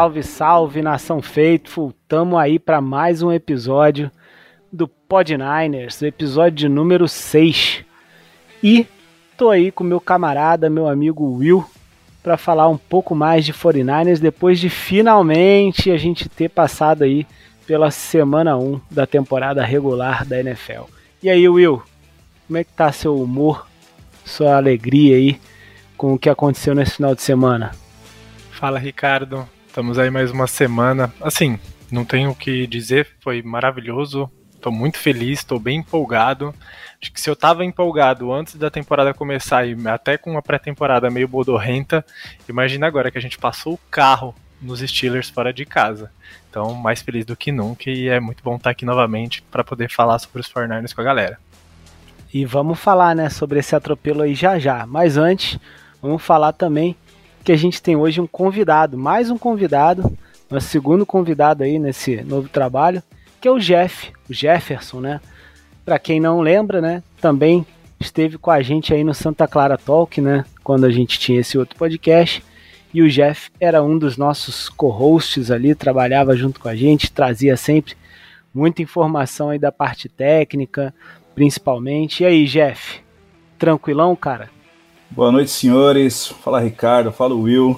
Salve, salve, nação Faithful. Tamo aí para mais um episódio do Pod Niners, episódio número 6. E tô aí com meu camarada, meu amigo Will, para falar um pouco mais de 49ers depois de finalmente a gente ter passado aí pela semana 1 da temporada regular da NFL. E aí, Will, como é que tá seu humor, sua alegria aí com o que aconteceu nesse final de semana? Fala, Ricardo. Estamos aí mais uma semana. Assim, não tenho o que dizer, foi maravilhoso. Estou muito feliz, estou bem empolgado. Acho que se eu estava empolgado antes da temporada começar e até com uma pré-temporada meio bodorrenta, imagina agora que a gente passou o carro nos Steelers fora de casa. Então, mais feliz do que nunca e é muito bom estar aqui novamente para poder falar sobre os 49ers com a galera. E vamos falar, né, sobre esse atropelo aí já já. Mas antes, vamos falar também que a gente tem hoje um convidado, mais um convidado, nosso segundo convidado aí nesse novo trabalho, que é o Jeff, o Jefferson, né? Para quem não lembra, né, também esteve com a gente aí no Santa Clara Talk, né, quando a gente tinha esse outro podcast. E o Jeff era um dos nossos co-hosts ali, trabalhava junto com a gente, trazia sempre muita informação aí da parte técnica, principalmente. E aí, Jeff, tranquilão, cara? Boa noite, senhores. Fala Ricardo, fala Will.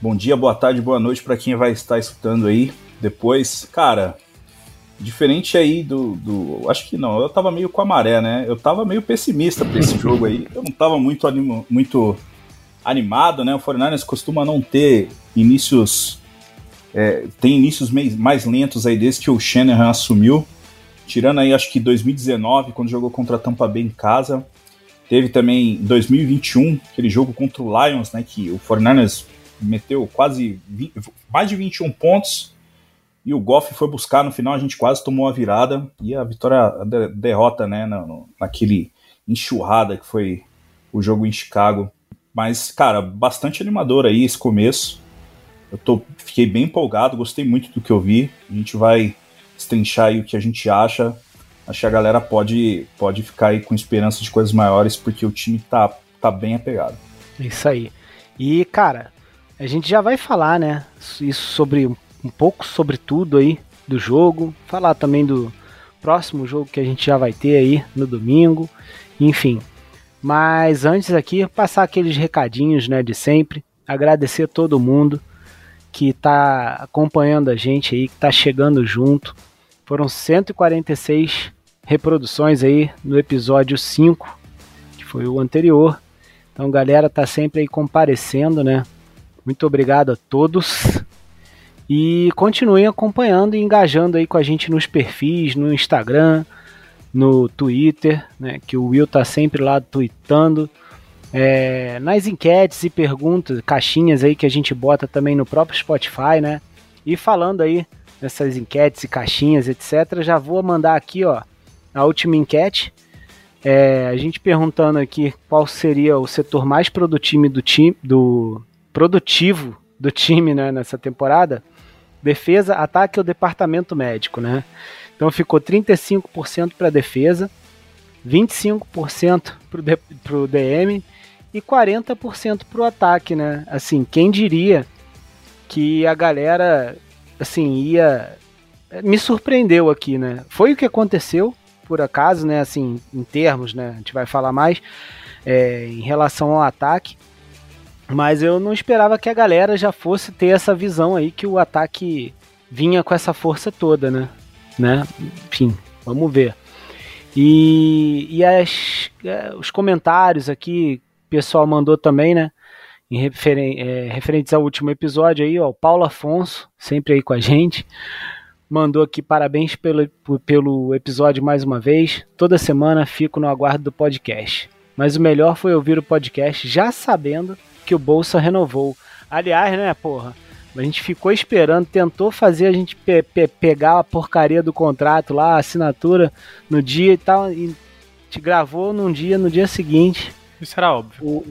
Bom dia, boa tarde, boa noite para quem vai estar escutando aí depois. Cara, diferente aí do, do. Acho que não, eu tava meio com a maré, né? Eu tava meio pessimista pra esse jogo aí. Eu não tava muito, animo, muito animado, né? O 49 costuma não ter inícios. É, tem inícios mais lentos aí desde que o Shanahan assumiu. Tirando aí, acho que 2019, quando jogou contra a Tampa Bay em casa. Teve também 2021, aquele jogo contra o Lions, né, que o 49ers meteu quase 20, mais de 21 pontos e o Goff foi buscar no final, a gente quase tomou a virada e a vitória, a derrota, né, na, naquele enxurrada que foi o jogo em Chicago. Mas, cara, bastante animador aí esse começo. Eu tô, fiquei bem empolgado, gostei muito do que eu vi. A gente vai estrinchar aí o que a gente acha acho que a galera pode, pode ficar aí com esperança de coisas maiores, porque o time tá, tá bem apegado. Isso aí. E, cara, a gente já vai falar, né? Isso sobre um pouco sobre tudo aí do jogo, falar também do próximo jogo que a gente já vai ter aí no domingo, enfim. Mas antes aqui, passar aqueles recadinhos, né, de sempre, agradecer todo mundo que tá acompanhando a gente aí, que tá chegando junto, foram 146 reproduções aí no episódio 5, que foi o anterior. Então, galera, tá sempre aí comparecendo, né? Muito obrigado a todos. E continuem acompanhando e engajando aí com a gente nos perfis, no Instagram, no Twitter, né? Que o Will tá sempre lá tweetando. É, nas enquetes e perguntas, caixinhas aí que a gente bota também no próprio Spotify, né? E falando aí nessas enquetes e caixinhas, etc. Já vou mandar aqui, ó, a última enquete. É, a gente perguntando aqui qual seria o setor mais produtivo do time, do produtivo do time, né, nessa temporada. Defesa, ataque ou departamento médico, né? Então ficou 35% para defesa, 25% para o DM e 40% para o ataque, né? Assim, quem diria que a galera assim, ia. Me surpreendeu aqui, né? Foi o que aconteceu, por acaso, né? Assim, em termos, né? A gente vai falar mais é, em relação ao ataque. Mas eu não esperava que a galera já fosse ter essa visão aí que o ataque vinha com essa força toda, né? né? Enfim, vamos ver. E, e as, é, os comentários aqui, o pessoal mandou também, né? Em referen é, referentes ao último episódio aí, ó, o Paulo Afonso, sempre aí com a gente, mandou aqui parabéns pelo, pelo episódio mais uma vez. Toda semana fico no aguardo do podcast. Mas o melhor foi ouvir o podcast já sabendo que o Bolsa renovou. Aliás, né, porra? A gente ficou esperando, tentou fazer a gente pe pe pegar a porcaria do contrato lá, a assinatura no dia e tal, e te gravou num dia, no dia seguinte. Isso era óbvio. O,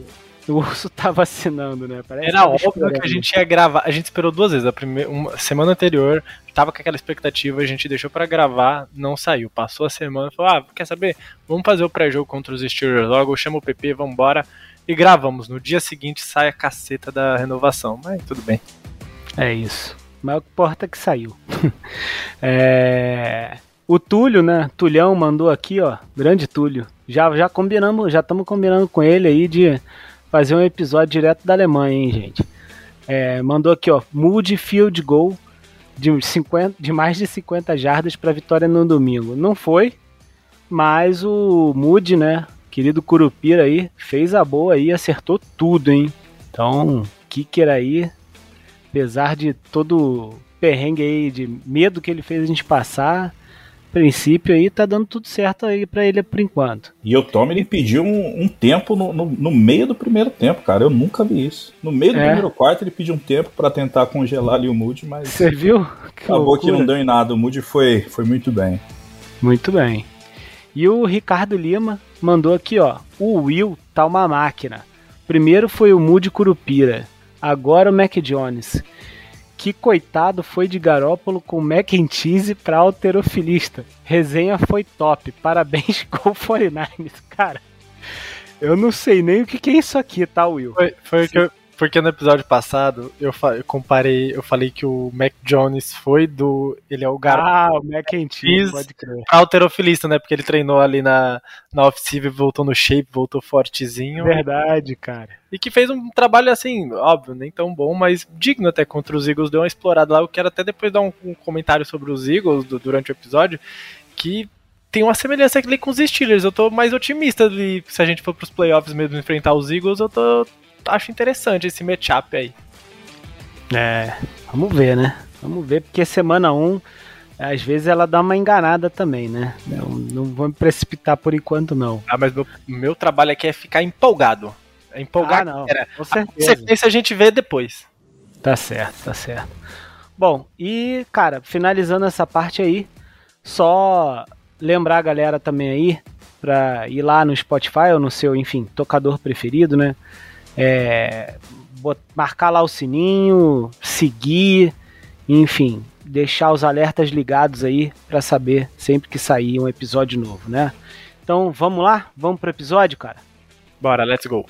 o urso tá vacinando, né? Parece Era óbvio que a gente ia gravar. A gente esperou duas vezes. A primeira, uma, semana anterior, tava com aquela expectativa, a gente deixou para gravar, não saiu. Passou a semana, falou: ah, quer saber? Vamos fazer o pré-jogo contra os Steelers logo, chama o PP, vambora. E gravamos. No dia seguinte sai a caceta da renovação. Mas tudo bem. É isso. mas o que importa é que saiu. é... O Túlio, né? Tulhão mandou aqui, ó. Grande Túlio. Já, já combinamos, já estamos combinando com ele aí de fazer um episódio direto da Alemanha, hein, gente? É, mandou aqui, ó. Moody Field Goal de, 50, de mais de 50 jardas para vitória no domingo. Não foi, mas o Moody, né? Querido Curupira aí, fez a boa aí, acertou tudo, hein? Então, Kicker aí, apesar de todo perrengue aí, de medo que ele fez a gente passar, princípio aí tá dando tudo certo aí para ele por enquanto. E o Tommy ele pediu um, um tempo no, no, no, meio do primeiro tempo, cara. Eu nunca vi isso. No meio do é. primeiro quarto ele pediu um tempo para tentar congelar ali o Moody, mas. Você viu? Que acabou loucura. que não deu em nada. O Moody foi, foi muito bem. Muito bem. E o Ricardo Lima mandou aqui, ó. O Will tá uma máquina. Primeiro foi o Moody Curupira. Agora o Mac Jones que coitado foi de Garópolo com mac and cheese pra alterofilista. Resenha foi top. Parabéns com o 49ers. Cara, eu não sei nem o que, que é isso aqui, tá, Will? Foi, foi o que eu, porque no episódio passado eu, eu, comparei, eu falei que o Mac Jones foi do. Ele é o garoto. Ah, o Mac Cheese, pode crer. Alterofilista, né? Porque ele treinou ali na, na off-season, voltou no shape, voltou fortezinho. Verdade, cara. E que fez um trabalho assim, óbvio, nem tão bom, mas digno até contra os Eagles. Deu uma explorada lá. Eu quero até depois dar um, um comentário sobre os Eagles do, durante o episódio. Que tem uma semelhança ali com os Steelers. Eu tô mais otimista de se a gente for pros playoffs mesmo enfrentar os Eagles, eu tô, acho interessante esse matchup aí. É, vamos ver, né? Vamos ver, porque semana 1, um, às vezes ela dá uma enganada também, né? Não, não vou me precipitar por enquanto, não. Ah, mas meu, meu trabalho aqui é ficar empolgado. É empolgar, ah, não. Era. Com certeza. A a gente vê depois. Tá certo, tá certo. Bom, e, cara, finalizando essa parte aí, só lembrar a galera também aí pra ir lá no Spotify ou no seu, enfim, tocador preferido, né? É, marcar lá o sininho, seguir, enfim, deixar os alertas ligados aí para saber sempre que sair um episódio novo, né? Então vamos lá, vamos pro episódio, cara. Bora, let's go.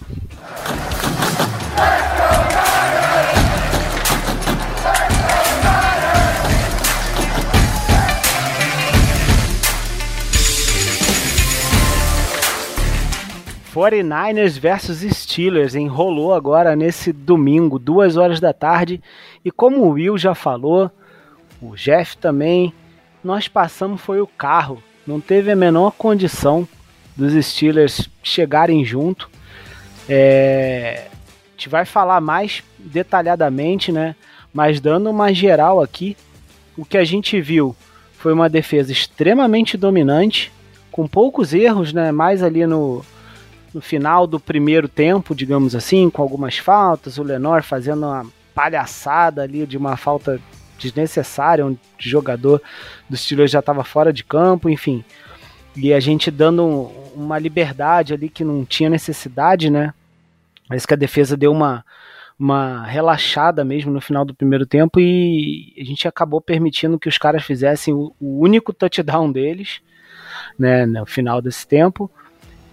49ers versus Steelers enrolou agora nesse domingo, duas horas da tarde. E como o Will já falou, o Jeff também, nós passamos foi o carro. Não teve a menor condição dos Steelers chegarem junto. É, a gente vai falar mais detalhadamente, né? Mas dando uma geral aqui, o que a gente viu foi uma defesa extremamente dominante, com poucos erros, né? Mais ali no, no final do primeiro tempo, digamos assim, com algumas faltas, o Lenor fazendo uma palhaçada ali de uma falta desnecessária, o jogador do Steelers já estava fora de campo, enfim. E a gente dando uma liberdade ali que não tinha necessidade, né? Parece que a defesa deu uma, uma relaxada mesmo no final do primeiro tempo e a gente acabou permitindo que os caras fizessem o, o único touchdown deles, né, no final desse tempo.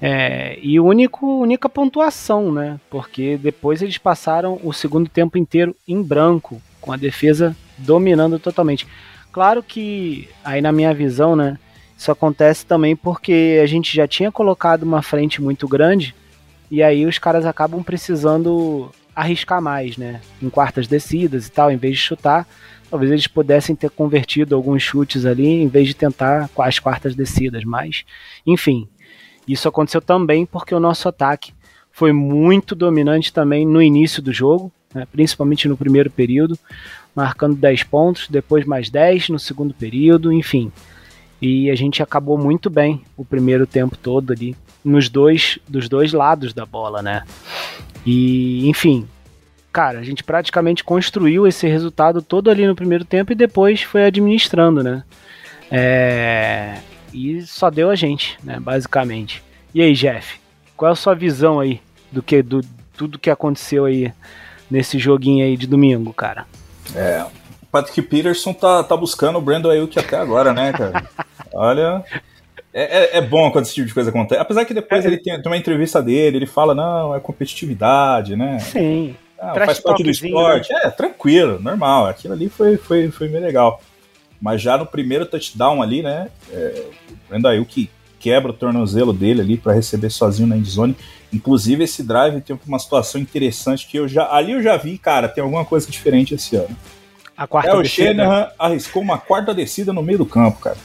É, e único, única pontuação, né? Porque depois eles passaram o segundo tempo inteiro em branco, com a defesa dominando totalmente. Claro que, aí na minha visão, né? Isso acontece também porque a gente já tinha colocado uma frente muito grande e aí os caras acabam precisando arriscar mais, né? Em quartas descidas e tal, em vez de chutar, talvez eles pudessem ter convertido alguns chutes ali em vez de tentar com as quartas descidas, mas enfim, isso aconteceu também porque o nosso ataque foi muito dominante também no início do jogo, né, principalmente no primeiro período, marcando 10 pontos, depois mais 10 no segundo período, enfim. E a gente acabou muito bem o primeiro tempo todo ali, nos dois, dos dois lados da bola, né? E, enfim, cara, a gente praticamente construiu esse resultado todo ali no primeiro tempo e depois foi administrando, né? É, e só deu a gente, né, basicamente. E aí, Jeff, qual é a sua visão aí do que do tudo que aconteceu aí nesse joguinho aí de domingo, cara? É, o Patrick Peterson tá, tá buscando o Brandon Ayuk até agora, né, cara? Olha, é, é, é, bom quando esse tipo de coisa acontece. Apesar que depois é, ele tem, tem, uma entrevista dele, ele fala, não, é competitividade, né? Sim. ah, faz parte do né? esporte. Né? É, tranquilo, normal. Aquilo ali foi, foi, foi bem legal. Mas já no primeiro touchdown ali, né? É, o que quebra o tornozelo dele ali para receber sozinho na endzone. Inclusive, esse drive tem uma situação interessante que eu já. Ali eu já vi, cara, tem alguma coisa diferente esse ano. A quarta é, o Shanahan arriscou uma quarta descida no meio do campo, cara.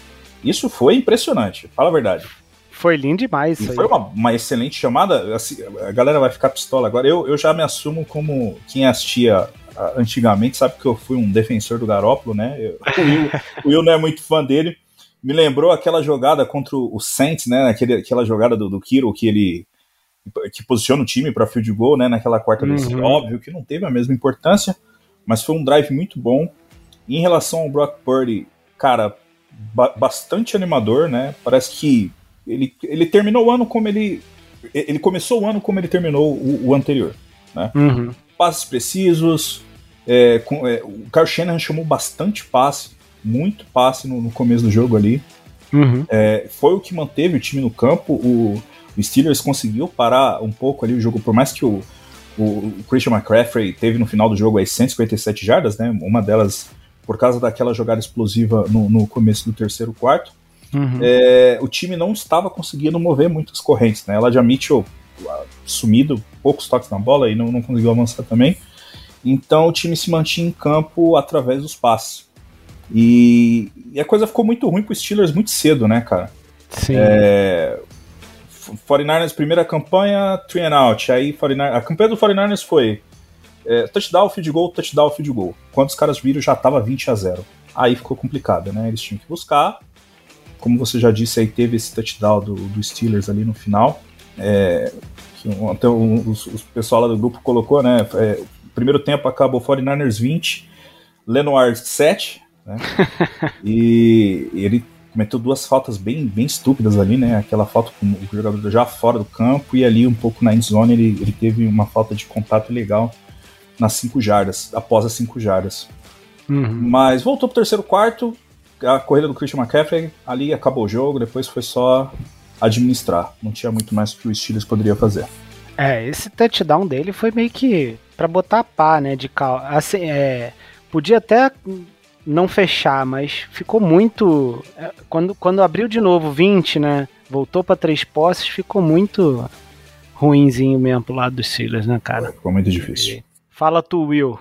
Isso foi impressionante, fala a verdade. Foi lindo demais. E foi uma, uma, excelente chamada. Assim, a galera vai ficar pistola agora. Eu, eu já me assumo como quem assistia antigamente, sabe que eu fui um defensor do Garópolo, né? Eu, o, Will, o Will não é muito fã dele. Me lembrou aquela jogada contra o Saints, né? Aquele, aquela jogada do, do Kiro que ele que posiciona o time para field goal, né? Naquela quarta uhum. Óbvio que não teve a mesma importância, mas foi um drive muito bom. Em relação ao Brock Purdy, cara, ba bastante animador, né? Parece que ele, ele terminou o ano como ele. Ele começou o ano como ele terminou o, o anterior. Né? Uhum. Passes precisos. É, com, é, o Kyle Shanahan chamou bastante passe, muito passe no, no começo do jogo ali. Uhum. É, foi o que manteve o time no campo. O, o, Steelers conseguiu parar um pouco ali o jogo, por mais que o, o, o Christian McCaffrey teve no final do jogo aí 157 jardas, né? Uma delas por causa daquela jogada explosiva no, no começo do terceiro quarto. Uhum. É, o time não estava conseguindo mover muitas correntes, né? Elijah Mitchell sumido, poucos toques na bola e não, não conseguiu avançar também. Então o time se mantinha em campo através dos passes. E, e a coisa ficou muito ruim para os Steelers muito cedo, né, cara? Sim. É, 49ers, primeira campanha, three and out. Aí 49, a campanha do 49ers foi é, touchdown, field goal, touchdown, field goal. Quando os caras viram, já tava 20 a 0. Aí ficou complicado, né? Eles tinham que buscar como você já disse, aí teve esse touchdown do, do Steelers ali no final. É, que até o, pessoal lá do grupo colocou, né? É, primeiro tempo acabou 49ers 20, Lenoir 7, né? e, e, ele cometeu duas faltas bem, bem estúpidas ali, né? Aquela falta com o jogador já fora do campo e ali um pouco na endzone ele, ele teve uma falta de contato legal nas 5 jardas, após as 5 jardas. Uhum. Mas voltou pro terceiro quarto, a corrida do Christian McCaffrey, ali acabou o jogo, depois foi só administrar. Não tinha muito mais que o Steelers poderia fazer. É, esse touchdown dele foi meio que para botar a pá, né, de cal... assim, é, podia até não fechar, mas ficou muito é, quando quando abriu de novo 20, né, voltou para três posses, ficou muito ruinzinho mesmo pro lado dos Steelers, né, cara? Ficou muito difícil. Fala tu, Will.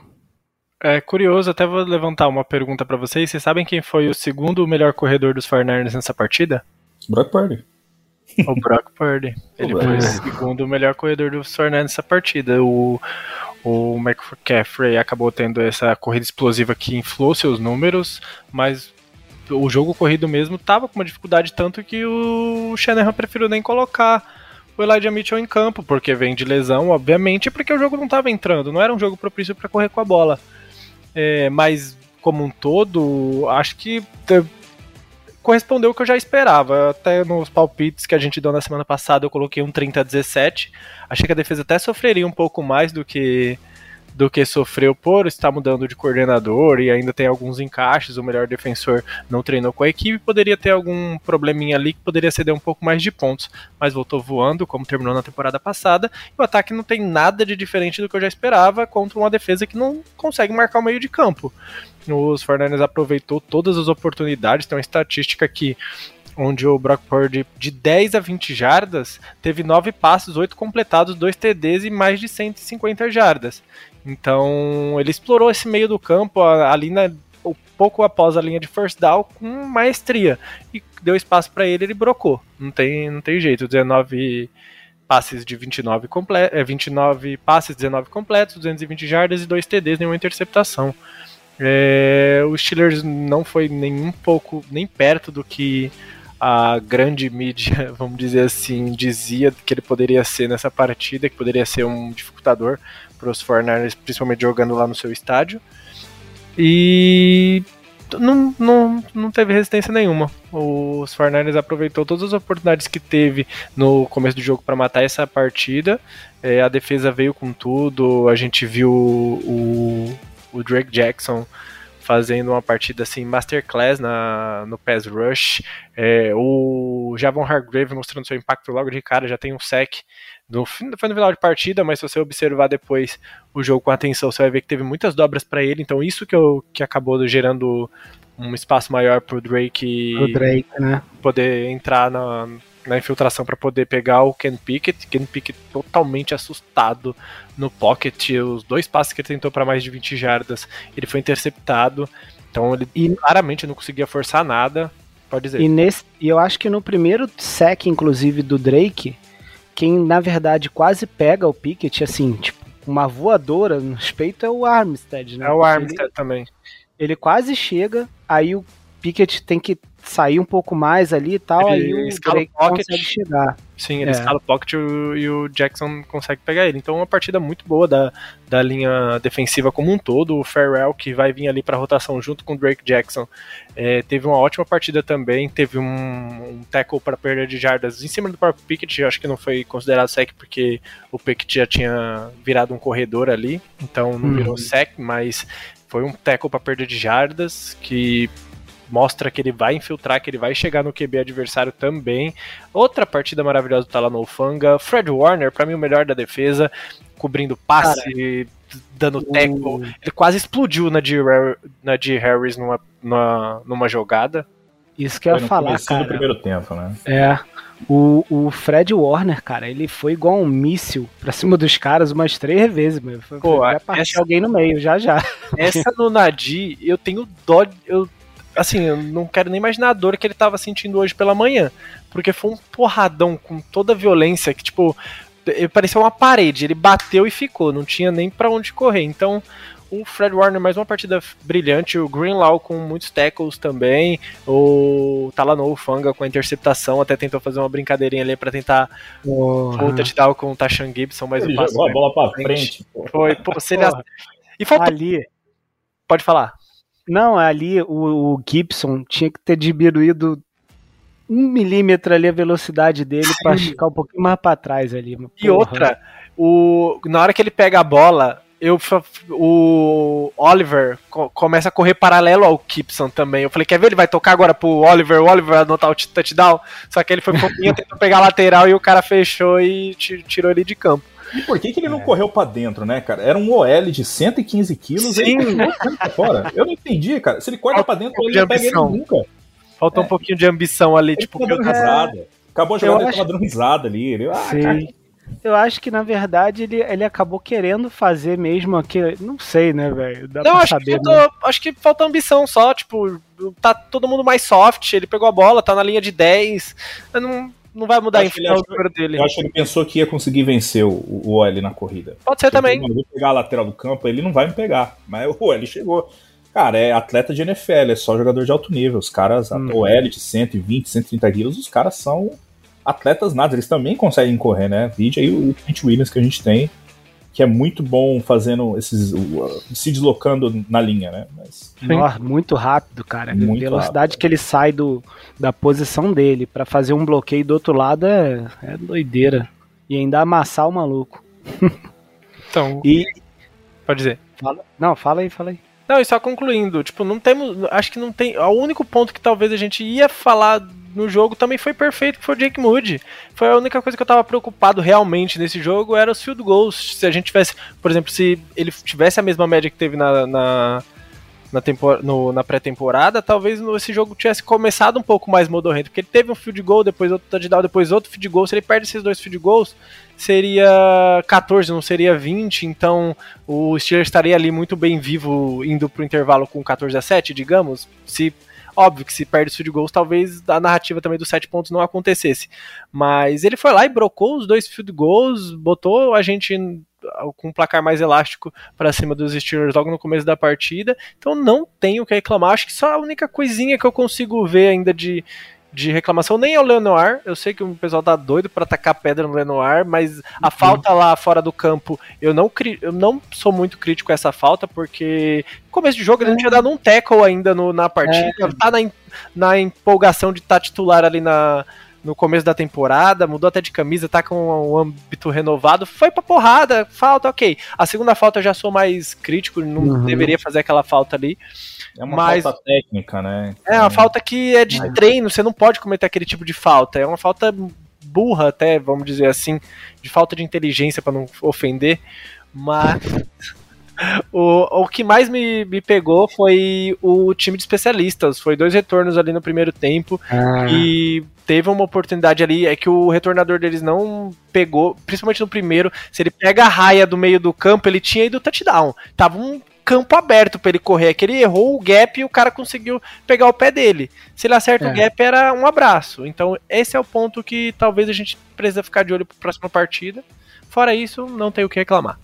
É curioso, até vou levantar uma pergunta para vocês. Vocês sabem quem foi o segundo melhor corredor dos 49ers nessa partida? Brock Purdy. O Brock Purdy. Ele foi o segundo melhor corredor dos 49ers nessa partida. O, o McCaffrey acabou tendo essa corrida explosiva que inflou seus números, mas o jogo corrido mesmo tava com uma dificuldade tanto que o Shanahan preferiu nem colocar o Elijah Mitchell em campo, porque vem de lesão, obviamente, porque o jogo não estava entrando, não era um jogo propício para correr com a bola. É, mas, como um todo, acho que correspondeu o que eu já esperava. Até nos palpites que a gente deu na semana passada, eu coloquei um 30 a 17. Achei que a defesa até sofreria um pouco mais do que do que sofreu por estar mudando de coordenador e ainda tem alguns encaixes, o melhor defensor não treinou com a equipe, poderia ter algum probleminha ali que poderia ceder um pouco mais de pontos, mas voltou voando, como terminou na temporada passada, e o ataque não tem nada de diferente do que eu já esperava contra uma defesa que não consegue marcar o meio de campo. Os Fernandes aproveitou todas as oportunidades, tem uma estatística que onde o Brock Purdy, de 10 a 20 jardas, teve 9 passes, 8 completados, 2 TDs e mais de 150 jardas. Então, ele explorou esse meio do campo ali na, pouco após a linha de first down com maestria e deu espaço para ele, ele brocou. Não tem, não tem jeito. 19 passes de 29 completos, é, 29 passes, 19 completos, 220 jardas e 2 TDs, nenhuma interceptação. É, o Steelers não foi nem um pouco, nem perto do que a grande mídia, vamos dizer assim, dizia que ele poderia ser nessa partida, que poderia ser um dificultador para os 49ers, principalmente jogando lá no seu estádio. E não, não, não teve resistência nenhuma. Os 49ers aproveitou todas as oportunidades que teve no começo do jogo para matar essa partida. É, a defesa veio com tudo, a gente viu o, o Drake Jackson fazendo uma partida assim masterclass na, no pass rush. É, o Javon Hargrave mostrando seu impacto logo de cara, já tem um sec. No, foi no final de partida, mas se você observar depois o jogo com atenção, você vai ver que teve muitas dobras para ele. Então isso que, eu, que acabou gerando um espaço maior pro Drake, pro Drake né? poder entrar na, na infiltração para poder pegar o Ken Pickett. Ken Pickett totalmente assustado no pocket. Os dois passes que ele tentou para mais de 20 jardas, ele foi interceptado. Então ele e, claramente não conseguia forçar nada. Pode dizer. E, nesse, e eu acho que no primeiro sec, inclusive, do Drake, quem na verdade quase pega o Pickett, assim, tipo, uma voadora no peito é o Armstead, né? É o Armstead ele, também. Ele quase chega, aí o Pickett tem que sair um pouco mais ali e tal, ele aí o Drake pocket, consegue chegar. Sim, ele é. escala o pocket e o, Jackson consegue pegar ele. Então, uma partida muito boa da, da linha defensiva como um todo. O Farrell, que vai vir ali para rotação junto com o Drake Jackson, é, teve uma ótima partida também. Teve um, um tackle para perda de jardas em cima do próprio Pickett. Acho que não foi considerado sec porque o Pickett já tinha virado um corredor ali, então não virou uhum. sec, mas foi um tackle para perda de jardas que mostra que ele vai infiltrar, que ele vai chegar no QB adversário também. Outra partida maravilhosa do Talano Fanga. Fred Warner, para mim, o melhor da defesa, cobrindo passe, Cara, dando tackle. Ele quase explodiu na G, na G Harris numa, numa, numa jogada. Isso que eu ia falar, cara. do primeiro tempo, né? É. O, o Fred Warner, cara, ele foi igual um míssil pra cima dos caras umas três vezes, meu. Pô, vai partir essa, alguém no meio, já já. Essa no Nadir, eu tenho dó. Eu assim, eu não quero nem imaginar a dor que ele tava sentindo hoje pela manhã. Porque foi um porradão com toda a violência que, tipo, parecia uma parede. Ele bateu e ficou, não tinha nem para onde correr. Então, o Fred Warner, mais uma partida brilhante. O Greenlaw com muitos tackles também. O Talanoa Fanga com a interceptação. Até tentou fazer uma brincadeirinha ali para tentar oh, o touchdown com o Tashan Gibson. Mas ele jogou a bola pra frente. frente foi, pô, se ele... E faltou... Ali. Pode falar. Não, ali o, o Gibson tinha que ter diminuído um milímetro ali a velocidade dele para ficar um pouquinho mais para trás ali. E outra, o, na hora que ele pega a bola, eu, o Oliver começa a correr paralelo ao Gibson também. Eu falei, quer ver? Ele vai tocar agora pro Oliver, o Oliver vai anotar o touchdown. Só que ele foi um pouquinho, tentou pegar a lateral e o cara fechou e tirou ele de campo. E por que, que ele não é. correu para dentro, né, cara? Era um OL de 115 quilos Sim. ele pra fora. Eu não entendi, cara. Se ele corta para dentro, ele não pega ele nunca. Falta é. um pouquinho de ambição ali, ele tipo, eu... risada. Acabou a jogada, ele acho... dando risada ali. Ele, ah, Sim. Eu acho que, na verdade, ele, ele acabou querendo fazer mesmo aquilo. Não sei, né, velho? Não, acho, saber, que faltou, né? acho que falta ambição só. Tipo, tá todo mundo mais soft. Ele pegou a bola, tá na linha de 10. Eu não, não vai mudar em final o número dele. Eu acho que ele pensou que ia conseguir vencer o, o na corrida. Pode ser também. Ele vou pegar a lateral do campo, ele não vai me pegar. Mas o OL chegou. Cara, é atleta de NFL, é só jogador de alto nível. Os caras, hum. OL de 120, 130 quilos, os caras são atletas nada. Eles também conseguem correr, né? Vide aí o Trent Williams que a gente tem que é muito bom fazendo esses. se deslocando na linha, né? Mas... Nossa, muito rápido, cara. Muito a velocidade rápido. que ele sai do, da posição dele para fazer um bloqueio do outro lado é, é doideira. E ainda amassar o maluco. Então. e. Pode dizer. Fala, não, fala aí, fala aí. Não, e só concluindo, tipo, não temos. Acho que não tem. O único ponto que talvez a gente ia falar no jogo também foi perfeito, que foi o Jake Moody. Foi a única coisa que eu tava preocupado realmente nesse jogo era os field goals. Se a gente tivesse, por exemplo, se ele tivesse a mesma média que teve na, na, na, na pré-temporada, talvez esse jogo tivesse começado um pouco mais modorrento, porque ele teve um field goal, depois outro touchdown, depois outro field goal. Se ele perde esses dois field goals, seria 14, não seria 20, então o Steelers estaria ali muito bem vivo indo pro intervalo com 14 a 7, digamos, se Óbvio que se perde os field goals, talvez a narrativa também dos sete pontos não acontecesse. Mas ele foi lá e brocou os dois field goals, botou a gente com um placar mais elástico para cima dos Steelers logo no começo da partida. Então não tenho o que reclamar. Acho que só a única coisinha que eu consigo ver ainda de, de reclamação nem é o Lenoir. Eu sei que o pessoal tá doido para atacar pedra no Lenoir, mas a uhum. falta lá fora do campo, eu não, eu não sou muito crítico a essa falta, porque no começo de jogo ele não tinha dado um tackle ainda no, na partida, é. tá na, na empolgação de estar tá titular ali na, no começo da temporada, mudou até de camisa, tá com um âmbito renovado, foi pra porrada, falta, ok. A segunda falta eu já sou mais crítico, não uhum. deveria fazer aquela falta ali. É uma Mas- falta técnica, né? É uma falta que é de Mas- treino, você não pode cometer aquele tipo de falta. É uma falta burra, até, vamos dizer assim, de falta de inteligência para não ofender. Mas o, o que mais me, me pegou foi o time de especialistas. Foi dois retornos ali no primeiro tempo. Ah, E teve uma oportunidade ali, é que o retornador deles não pegou, principalmente no primeiro, se ele pega a raia do meio do campo, ele tinha ido touchdown. Tava um campo aberto pra ele correr, é que ele errou o gap e o cara conseguiu pegar o pé dele. Se ele acerta É. o gap, era um abraço. Então, esse é o ponto que talvez a gente precisa ficar de olho pra próxima partida. Fora isso, não tem o que reclamar.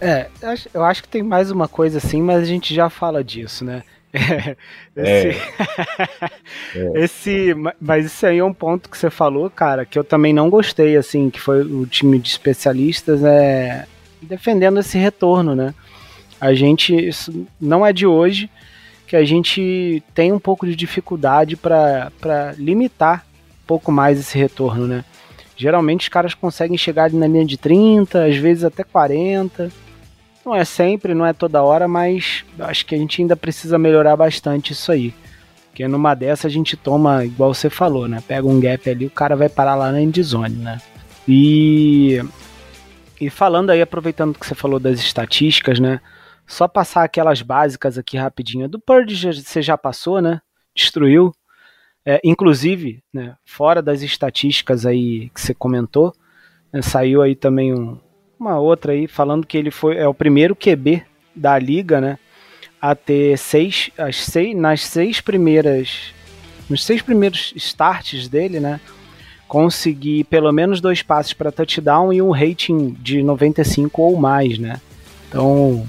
É, eu acho- eu acho que tem mais uma coisa assim, mas a gente já fala disso, né? É. Esse, esse, ma- mas isso aí é um ponto que você falou, cara, que eu também não gostei, assim, que foi o time de especialistas é, defendendo esse retorno, né? A gente, isso não é de hoje que a gente tem um pouco de dificuldade para limitar um pouco mais esse retorno, né? Geralmente os caras conseguem chegar ali na linha de 30, às vezes até 40. Não é sempre, não é toda hora, mas acho que a gente ainda precisa melhorar bastante isso aí. Porque numa dessa a gente toma, igual você falou, né? Pega um gap ali, o cara vai parar lá na endzone, né? E, e falando aí, aproveitando que você falou das estatísticas, né? Só passar aquelas básicas aqui rapidinho. Do Purge você já passou, né? Destruiu. É, inclusive, né, fora das estatísticas aí que você comentou, né, saiu aí também um- uma outra aí falando que ele foi é o primeiro QB da liga, né, a ter seis, as seis nas seis primeiras, nos seis primeiros starts dele, né, conseguir pelo menos dois passes para touchdown e um rating de 95 ou mais, né. Então,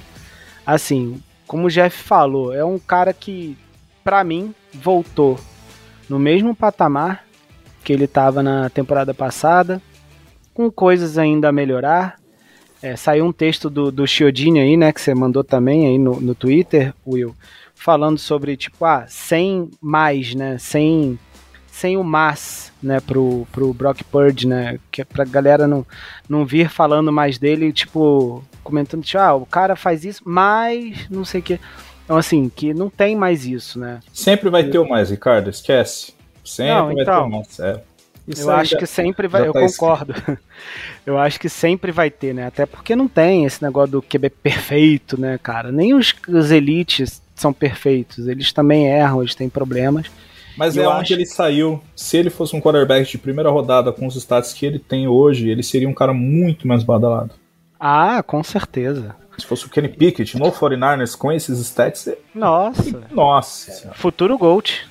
assim, como o Jeff falou, é um cara que para mim voltou no mesmo patamar que ele estava na temporada passada, com coisas ainda a melhorar. É, saiu um texto do, do Chiodini aí, né, que você mandou também aí no, no Twitter, Will, falando sobre, tipo, ah, sem mais, né, sem, sem o mas, né, pro, pro Brock Purdy, né, que é pra galera não, não vir falando mais dele, tipo, comentando, tipo, ah, o cara faz isso, mas não sei o que. Então, assim, que não tem mais isso, né. Sempre vai ter o mais, Ricardo, esquece. Sempre Não, vai ter então. o mais. É. Isso eu acho já- que sempre vai, eu tá concordo. eu acho que sempre vai ter, né? Até porque não tem esse negócio do QB perfeito, né, cara? Nem os, os elites são perfeitos, eles também erram, eles têm problemas. Mas Eu é onde acho- ele saiu. Se ele fosse um quarterback de primeira rodada com os status que ele tem hoje, ele seria um cara muito mais badalado. Ah, com certeza. Se fosse o Kenny Pickett no 49ers com esses stats, Nossa, nossa, futuro Gold,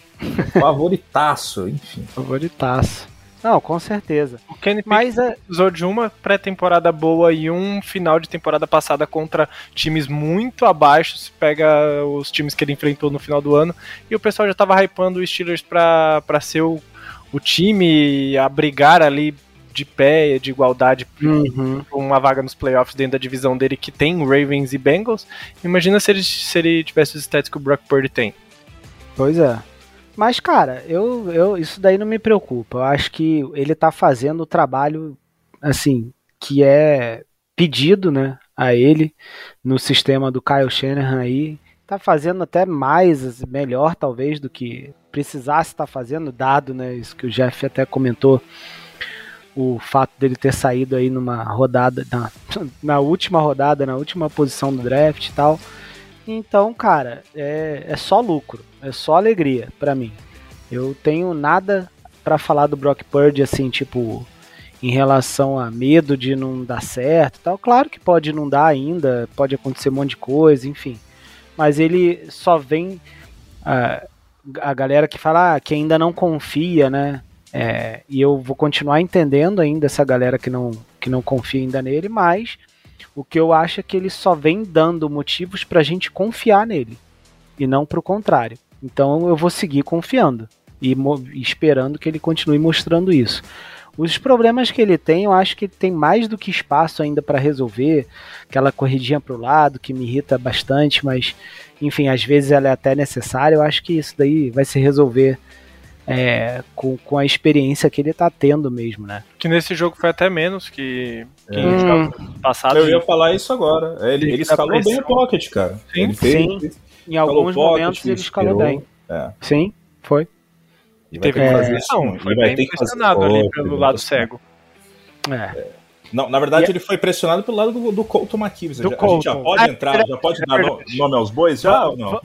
favoritaço, enfim. favoritaço. Não, com certeza. O Kenny Mas é, precisou de uma pré-temporada boa e um final de temporada passada contra times muito abaixo. Se pega os times que ele enfrentou no final do ano. E o pessoal já tava hypando o Steelers pra, pra ser o, o time a brigar ali de pé, de igualdade uhum. uma vaga nos playoffs dentro da divisão dele que tem Ravens e Bengals. Imagina se ele, se ele tivesse os stats que o Brock Purdy tem. Pois é. Mas, cara, eu, eu, isso daí não me preocupa. Eu acho que ele tá fazendo o trabalho, assim, que é pedido, né, a ele no sistema do Kyle Shanahan aí. Tá fazendo até mais, melhor talvez, do que precisasse estar fazendo, dado, né, isso que o Jeff até comentou, o fato dele ter saído aí numa rodada, na, na última rodada, na última posição do draft e tal. Então, cara, é, é só lucro, é só alegria pra mim. Eu tenho nada pra falar do Brock Purdy assim, tipo, em relação a medo de não dar certo tal. Claro que pode não dar ainda, pode acontecer um monte de coisa, enfim. Mas ele só vem a, a galera que fala ah, que ainda não confia, né? É, e eu vou continuar entendendo ainda essa galera que não, que não confia ainda nele, mas o que eu acho é que ele só vem dando motivos pra gente confiar nele e não pro contrário. Então eu vou seguir confiando e, esperando que ele continue mostrando isso. Os problemas que ele tem, eu acho que ele tem mais do que espaço ainda para resolver. Aquela corridinha pro lado que me irrita bastante, mas enfim, às vezes ela é até necessária. Eu acho que isso daí vai se resolver é, com, com a experiência que ele tá tendo mesmo, né? Que nesse jogo foi até menos que, que É. em jogos passados. Eu ia falar isso agora. É, Ele, Ele escalou bem o pocket, cara. Sim, ele fez, sim. fez- Em alguns momentos ele escalou bem. É. Sim, foi. E teve que fazer isso. Não, foi bem pressionado ali pelo lado cego. É. Não, na verdade, e... ele foi pressionado pelo lado do, do Colton McKibbs. A gente já pode entrar, já pode dar nome aos bois já não?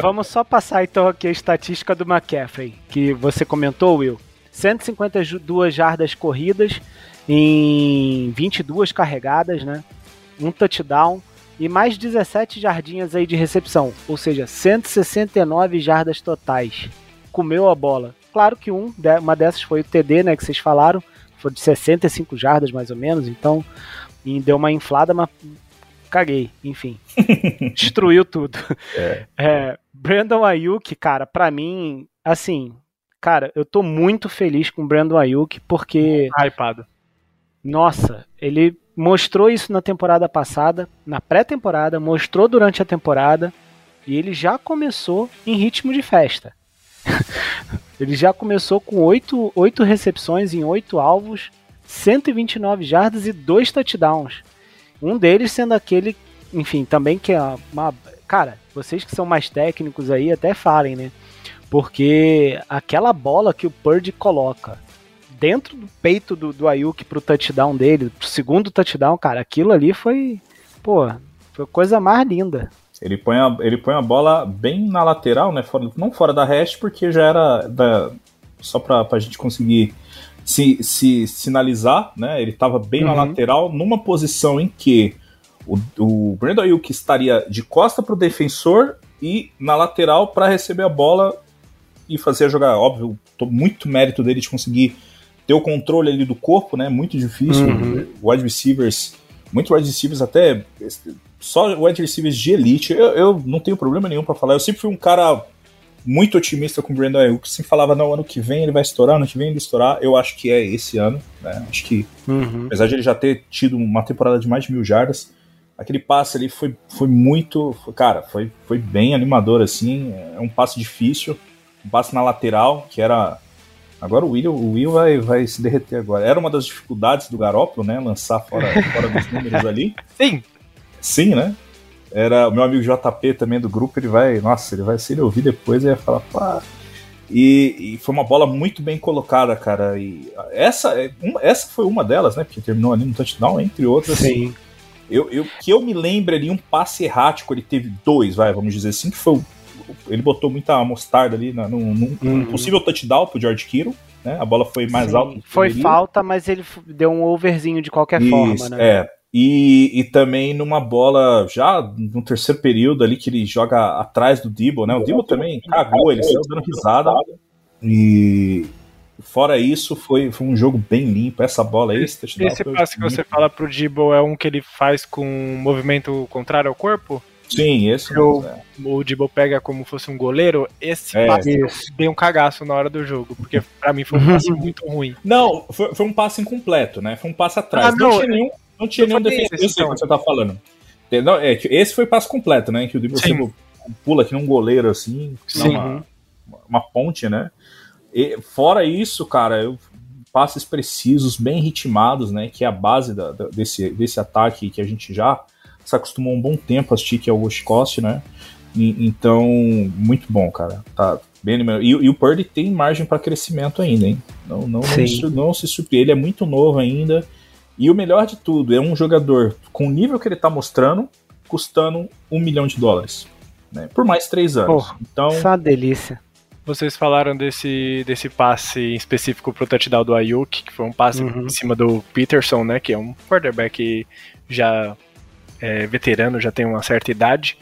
Vamos só passar então aqui a estatística do McCaffrey, que você comentou, Will. 152 jardas corridas em 22 carregadas, né? Um touchdown e mais 17 jardinhas aí de recepção, ou seja, 169 jardas totais. Comeu a bola. Claro que um, uma dessas foi o TD, né, que vocês falaram, foi de 65 jardas mais ou menos, então deu uma inflada, mas caguei, enfim. Destruiu tudo. É. É, Brandon Ayuk, cara, para mim, assim, cara, eu tô muito feliz com o Brandon Ayuk porque. Hypado. Nossa, ele mostrou isso na temporada passada, na pré-temporada, mostrou durante a temporada e ele já começou em ritmo de festa. Ele já começou com 8, 8 recepções em 8 alvos, 129 jardas e 2 touchdowns. Um deles sendo aquele, enfim, também que é uma. Cara, vocês que são mais técnicos aí até falem, né? Porque aquela bola que o Purdy coloca dentro do peito do, do Ayuk pro touchdown dele, pro segundo touchdown, cara, aquilo ali foi. Pô, foi coisa mais linda. Ele põe, a, ele põe a bola bem na lateral, né? Fora, não fora da hash, porque já era da, só para a gente conseguir se, se sinalizar, né? Ele estava bem uhum. na lateral, numa posição em que o, o Brandon Ayuk estaria de costa para o defensor e na lateral para receber a bola e fazer a jogada. Óbvio, muito mérito dele de conseguir ter o controle ali do corpo, né? Muito difícil. Uhum. Wide receivers, muitos wide receivers até só wide receivers de elite, eu, eu não tenho problema nenhum para falar. Eu sempre fui um cara muito otimista com o Brandon Ayuk, sempre falava, não, ano que vem ele vai estourar, ano que vem ele vai estourar. Eu acho que é esse ano, né? Acho que, uhum. apesar de ele já ter tido uma temporada de mais de mil jardas, aquele passe ali foi, foi muito, cara, foi, foi bem animador, assim, é um passe difícil, um passe na lateral, que era... Agora o Will, o Will vai, vai se derreter agora. Era uma das dificuldades do Garópolo, né? Lançar fora, fora dos números ali. Sim, Sim, né? Era o meu amigo JP também do grupo, ele vai, nossa, ele vai, se ele ouvir depois, ele vai falar, pá. E, e, foi uma bola muito bem colocada, cara. E essa, é, essa foi uma delas, né? Porque terminou ali no touchdown, entre outras. Sim. Eu, eu, que eu me lembro ali, um passe errático, ele teve dois, vai, vamos dizer assim, que foi. Ele botou muita mostarda ali na, num, num uhum. possível touchdown pro George Kittle. Né? A bola foi mais Sim. alta. Foi falta, mas ele deu um overzinho de qualquer Isso, forma, né? É. E, e também numa bola já no terceiro período ali que ele joga atrás do Debo, né? O Debo também cagou, ele saiu dando risada. E fora isso, foi, foi um jogo bem limpo. Essa bola aí, esse, esse passe que você fala pro Debo é um que ele faz com um movimento contrário ao corpo? Sim, esse o, é. o Debo pega como fosse um goleiro. Esse é, passe deu um cagaço na hora do jogo, porque para mim foi um passe muito ruim. Não, foi, foi um passe incompleto, né? Foi um passe atrás. Ah, não, não tinha nenhum não tinha nenhum defensor. Eu sei o que você tá falando. Não, é, esse foi passo completo, né? Que o Debo pula aqui num goleiro assim, uma, uma ponte, né? E, fora isso, cara, eu, passes precisos, bem ritmados, né? Que é a base da, da, desse, desse ataque que a gente já se acostumou um bom tempo a assistir, que é o West Coast, né? E, então, muito bom, cara. Tá bem e, e o Purdy tem margem para crescimento ainda, hein? Não, não, não, não se surpreende, ele é muito novo ainda. E o melhor de tudo, é um jogador com o nível que ele está mostrando, custando um milhão de dólares. Né, por mais três anos. Porra, então, só uma delícia. Vocês falaram desse, desse passe específico pro touchdown do Ayuk, que foi um passe uhum. em cima do Peterson, né? Que é um quarterback já é, veterano, já tem uma certa idade.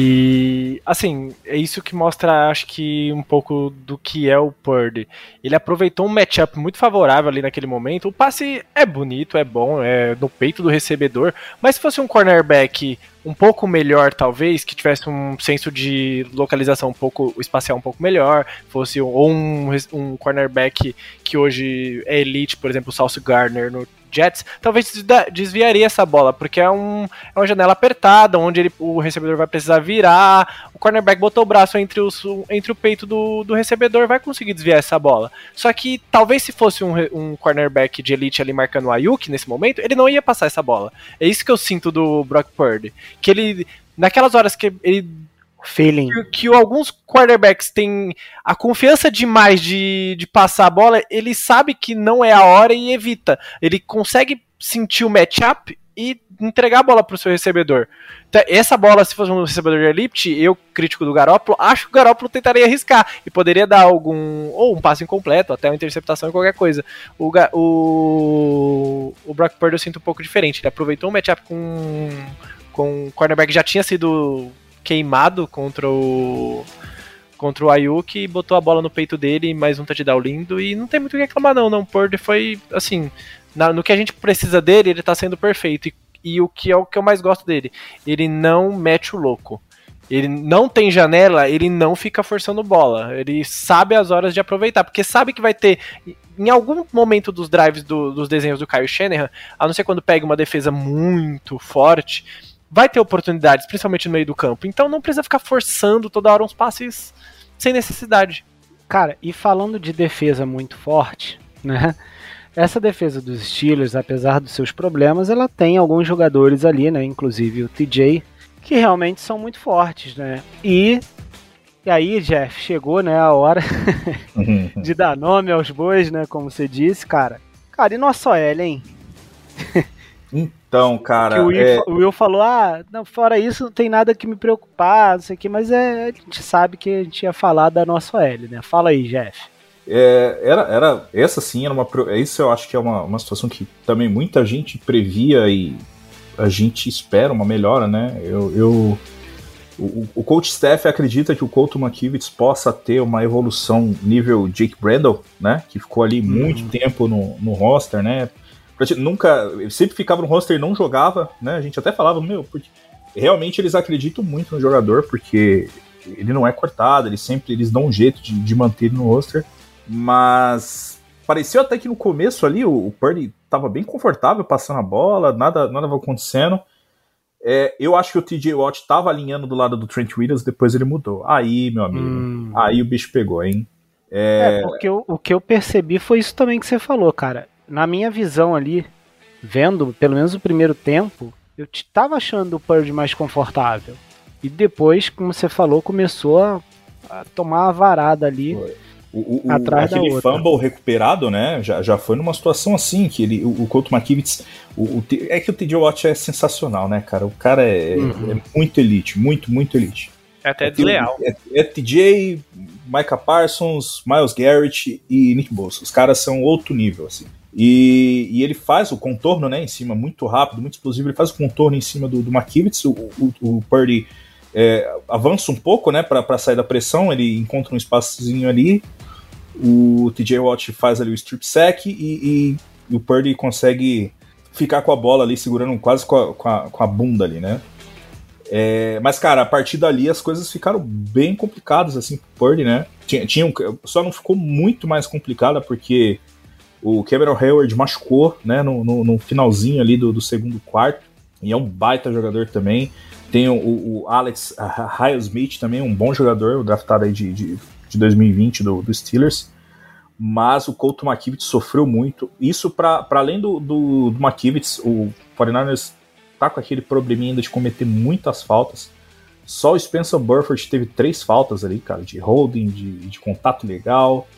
E assim, é isso que mostra, acho que, um pouco do que é o Purdy. Ele aproveitou um matchup muito favorável ali naquele momento. O passe é bonito, é bom, é no peito do recebedor, mas se fosse um cornerback um pouco melhor, talvez, que tivesse um senso de localização um pouco espacial um pouco melhor, fosse ou um, um cornerback que hoje é elite, por exemplo, o Sauce Gardner no Jets, talvez desviaria essa bola, porque é, um, é uma janela apertada, onde ele, o recebedor vai precisar virar, o cornerback botou o braço entre, os, entre o peito do, do recebedor, vai conseguir desviar essa bola. Só que talvez se fosse um, um cornerback de elite ali marcando o Ayuk nesse momento, ele não ia passar essa bola. É isso que eu sinto do Brock Purdy, que ele, naquelas horas que ele Feeling. Que, que alguns quarterbacks têm a confiança demais de, de passar a bola, ele sabe que não é a hora e evita. Ele consegue sentir o matchup e entregar a bola para o seu recebedor. Então, essa bola, se fosse um recebedor de elite, eu, crítico do Garópolo, acho que o Garópolo tentaria arriscar e poderia dar algum, ou um passe incompleto, até uma interceptação, qualquer coisa. O, o, o Brock Purdy eu sinto um pouco diferente. Ele aproveitou um matchup com, com o cornerback que já tinha sido queimado contra o contra o Ayuk e botou a bola no peito dele, mais um touchdown lindo e não tem muito o que reclamar não, não. Purdy foi assim, na, no que a gente precisa dele, ele tá sendo perfeito. E, e, o que é o que eu mais gosto dele, ele não mete o louco. Ele não tem janela, ele não fica forçando bola. Ele sabe as horas de aproveitar, porque sabe que vai ter em algum momento dos drives do, dos desenhos do Kyle Shanahan, a não ser quando pega uma defesa muito forte, vai ter oportunidades, principalmente no meio do campo. Então não precisa ficar forçando toda hora uns passes sem necessidade. Cara, e falando de defesa muito forte, né? Essa defesa dos Steelers, apesar dos seus problemas, ela tem alguns jogadores ali, né? Inclusive o TJ, que realmente são muito fortes, né? E, e aí, Jeff, chegou, né, a hora de dar nome aos bois, né? Como você disse, cara. Cara, e nosso L, hein? Então, cara. O, Will, é... o Will falou: ah, não, fora isso, não tem nada que me preocupar, não sei o que, mas é, a gente sabe que a gente ia falar da nossa L, né? Fala aí, Jeff. É, era, era, essa sim era uma. Isso eu acho que é uma, uma situação que também muita gente previa e a gente espera uma melhora, né? Eu, eu o, o coach staff acredita que o Colton McKivitz possa ter uma evolução nível Jake Brandle, né? Que ficou ali muito uhum. tempo no, no roster, né? Nunca, sempre ficava no roster e não jogava, né? A gente até falava, meu, porque realmente eles acreditam muito no jogador, porque ele não é cortado, eles sempre eles dão um jeito de, de manter ele no roster. Mas pareceu até que no começo ali o, o Purdy estava bem confortável passando a bola, nada nada estava acontecendo. É, eu acho que o TJ Watt estava alinhando do lado do Trent Williams, depois ele mudou. Aí, meu amigo, hum. aí o bicho pegou, hein? É, é porque eu, o que eu percebi foi isso também que você falou, cara. Na minha visão ali, vendo pelo menos o primeiro tempo, eu estava achando o Purdy mais confortável. E depois, como você falou, começou a, a tomar a varada ali. Foi. O, o, Atrás aquele fumble recuperado, né? Já, já foi numa situação assim, que ele, o, o Couto McKivitz. O, o, é que o TJ Watt é sensacional, né, cara? O cara é, uhum. é muito elite, muito, muito elite. É até é, desleal. É, é, TJ, Micah Parsons, Miles Garrett e Nick Bosa. Os caras são outro nível, assim. E, e, ele faz o contorno, né, em cima, muito rápido, muito explosivo. Ele faz o contorno em cima do, do. O, o, o Purdy é, avança um pouco, né, para sair da pressão. Ele encontra um espaçozinho ali o TJ Watt faz ali o strip sack e, e, e, o Purdy consegue ficar com a bola ali, segurando quase com a, com a, com a bunda ali, né? É, mas, cara, a partir dali as coisas ficaram bem complicadas, assim, pro Purdy, né? Tinha, tinha um, só não ficou muito mais complicada porque o Cameron Hayward machucou, né, no, no, no finalzinho ali do, do, segundo quarto, e é um baita jogador também. Tem o, o Alex Highsmith também, um bom jogador, draftado aí de, de de 2020 do, do Steelers, mas o Colton McKivitz sofreu muito. Isso para além do, do, do McKivitz, o 49ers tá com aquele probleminha ainda de cometer muitas faltas. Só o Spencer Burford teve três faltas ali, cara, de holding, de, de contato legal.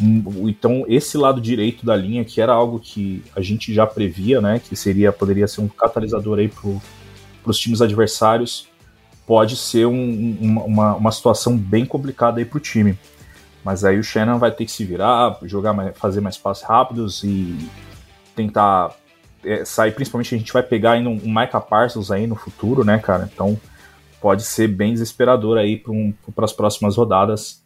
Então, esse lado direito da linha, que era algo que a gente já previa, né, que seria poderia ser um catalisador aí para os times adversários, pode ser um, uma, uma situação bem complicada aí para o time. Mas aí o Shannon vai ter que se virar, jogar fazer mais passes rápidos e tentar é, sair. Principalmente a gente vai pegar ainda um, um Micah Parsons aí no futuro, né, cara? Então pode ser bem desesperador aí para um, as próximas rodadas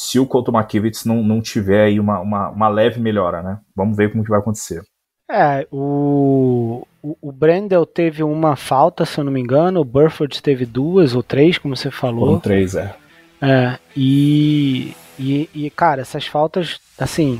se o Colton McKivitz não, não tiver aí uma, uma, uma leve melhora, né? Vamos ver como que vai acontecer. É, o, o, o Brendel teve uma falta, se eu não me engano, o Burford teve duas ou três, como você falou. Foram três, é. É, e, e, e, cara, essas faltas, assim,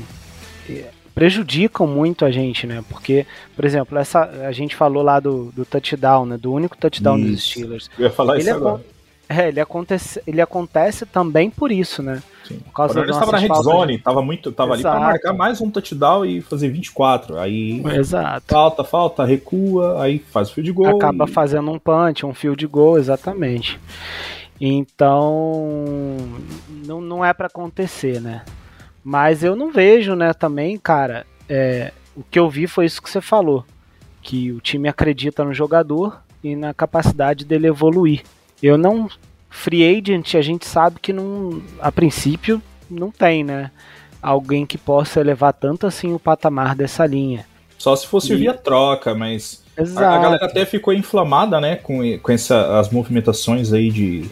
prejudicam muito a gente, né? Porque, por exemplo, essa, a gente falou lá do, do touchdown, né? Do único touchdown isso. dos Steelers. Eu ia falar ele isso agora. É, ele acontece, ele acontece também por isso, né? Sim. Por causa ele estava na red zone, de... tava muito, tava ali para marcar mais um touchdown e fazer 24. Aí Exato. falta, falta, recua, aí faz o field goal. Acaba e... fazendo um punch, um field goal, exatamente. Então, não, não é para acontecer, né? Mas eu não vejo, né, também, cara. É, o que eu vi foi isso que você falou. Que o time acredita no jogador e na capacidade dele evoluir. Eu não. Free agent, a gente sabe que não. A princípio, não tem, né? Alguém que possa elevar tanto assim o patamar dessa linha. Só se fosse e... via troca, mas. Exato. A, galera até ficou inflamada, né, com, com essa, as movimentações aí de,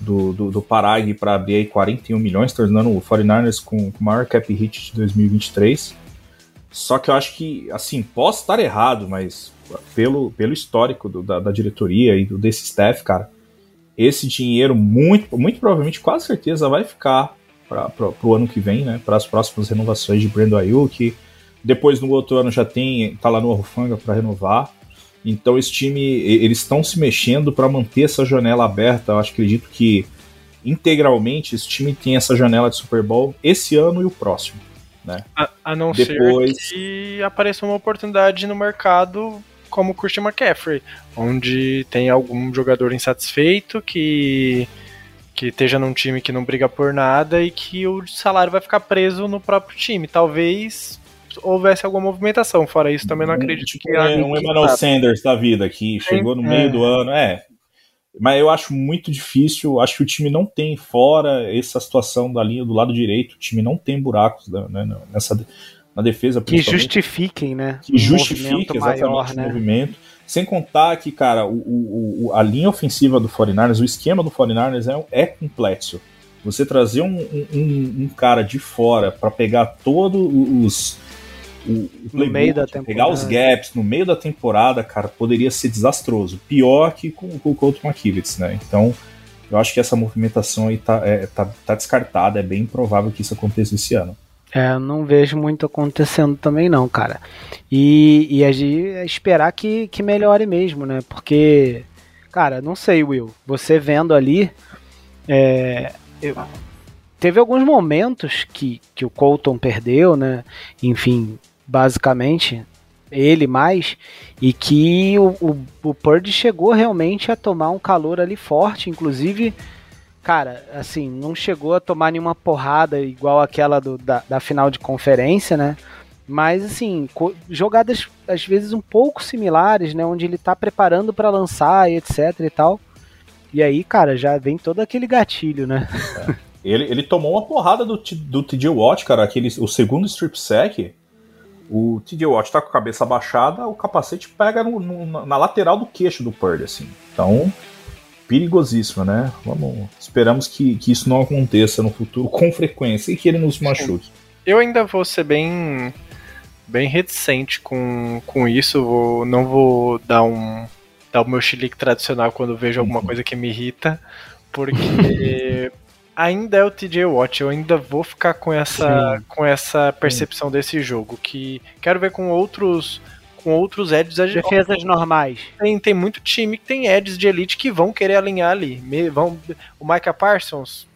do, do, do Parag para abrir aí 41 milhões, tornando o 49ers com, com o maior cap hit de 2023. Só que eu acho que, assim, posso estar errado, mas pelo, pelo histórico do, da, da, diretoria e do, desse staff, cara, esse dinheiro muito, muito provavelmente, quase certeza, vai ficar para o ano que vem, né? Para as próximas renovações de Brandon Ayuk. Depois no outro ano já tem, tá lá no Arrufanga para renovar. Então esse time, eles estão se mexendo para manter essa janela aberta. Eu acho, acredito que integralmente esse time tem essa janela de Super Bowl esse ano e o próximo. Né? A, a não Depois... ser que apareça uma oportunidade no mercado como o Christian McCaffrey, onde tem algum jogador insatisfeito que que esteja num time que não briga por nada e que o salário vai ficar preso no próprio time. Talvez houvesse alguma movimentação. Fora isso, também não acredito tipo, que. É, um Emmanuel Sanders da vida que chegou no meio é. do ano. É. Mas eu acho muito difícil. Acho que o time não tem, fora essa situação da linha do lado direito, o time não tem buracos né, né nessa, na defesa. Que justifiquem, né? Que um justifique exatamente maior, né? o movimento. Sem contar que, cara, o, o, a linha ofensiva do 49ers, o esquema do 49ers é, é complexo. Você trazer um, um, um cara de fora para pegar todos os o, o no meio da temporada. pegar os gaps no meio da temporada, cara, poderia ser desastroso. Pior que com, com o Couto McKivitz, né? Então, eu acho que essa movimentação aí tá, é, tá, tá descartada, é bem improvável que isso aconteça esse ano. É, não vejo muito acontecendo também não, cara. E, e é esperar que, que melhore mesmo, né? Porque, cara, não sei, Will. Você vendo ali, é, eu, teve alguns momentos que, que o Colton perdeu, né? Enfim, basicamente ele mais e que o, o, o Purdy chegou realmente a tomar um calor ali forte, inclusive cara, assim, não chegou a tomar nenhuma porrada igual aquela do, da, da final de conferência, né? Mas, assim, jogadas às vezes um pouco similares, né? Onde ele tá preparando para lançar e etc e tal. E aí, cara, já vem todo aquele gatilho, né? É. Ele, ele tomou uma porrada do, do TJ Watt, cara, aquele, o segundo strip sack o TJ Watt tá com a cabeça abaixada, o capacete pega no, no, na lateral do queixo do Purdy, assim. Então, perigosíssimo, né? Vamos, esperamos que, que isso não aconteça no futuro com frequência e que ele nos machuque. Eu ainda vou ser bem bem reticente com, com isso, vou, não vou dar um dar o meu chilique tradicional quando vejo alguma uhum. coisa que me irrita, porque ainda é o TJ Watt, eu ainda vou ficar com essa, com essa percepção Sim. desse jogo, que quero ver com outros com outros edges. Defesas normais. Tem, tem muito time que tem edges de elite que vão querer alinhar ali. Vão, o Micah Parsons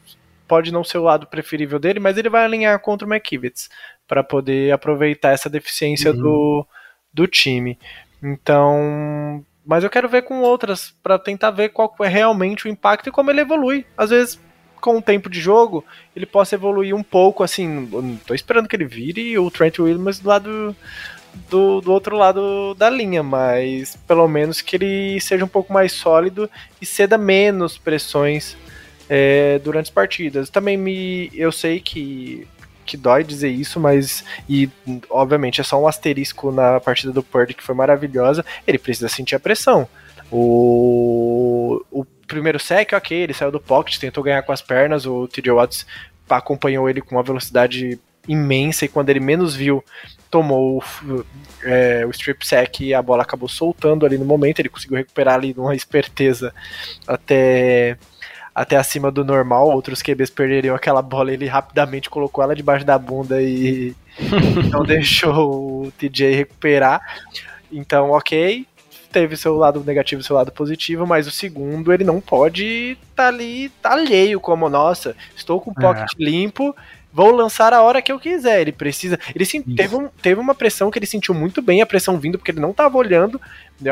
pode não ser o lado preferível dele, mas ele vai alinhar contra o McKivitz para poder aproveitar essa deficiência uhum. do, do time. Então, mas eu quero ver com outras para tentar ver qual é realmente o impacto e como ele evolui. Às vezes com o tempo de jogo, ele possa evoluir um pouco, assim, não tô esperando que ele vire o Trent Williams do lado do, do outro lado da linha, mas pelo menos que ele seja um pouco mais sólido e ceda menos pressões é, durante as partidas. Também me, eu sei que que dói dizer isso, mas e obviamente é só um asterisco na partida do Purdy que foi maravilhosa. Ele precisa sentir a pressão. O, o primeiro sec, ok, ele saiu do pocket, tentou ganhar com as pernas, o TJ Watts acompanhou ele com uma velocidade imensa e quando ele menos viu, tomou é, o strip sack e a bola acabou soltando ali no momento, ele conseguiu recuperar ali numa esperteza até até acima do normal, outros QBs perderiam aquela bola, ele rapidamente colocou ela debaixo da bunda e não deixou o TJ recuperar. Então, ok, teve seu lado negativo e seu lado positivo, mas o segundo ele não pode estar tá ali tá alheio, como, nossa, estou com o pocket é. limpo, vou lançar a hora que eu quiser. Ele precisa. Ele sim, teve, um, teve uma pressão que ele sentiu muito bem, a pressão vindo, porque ele não tava olhando. Né,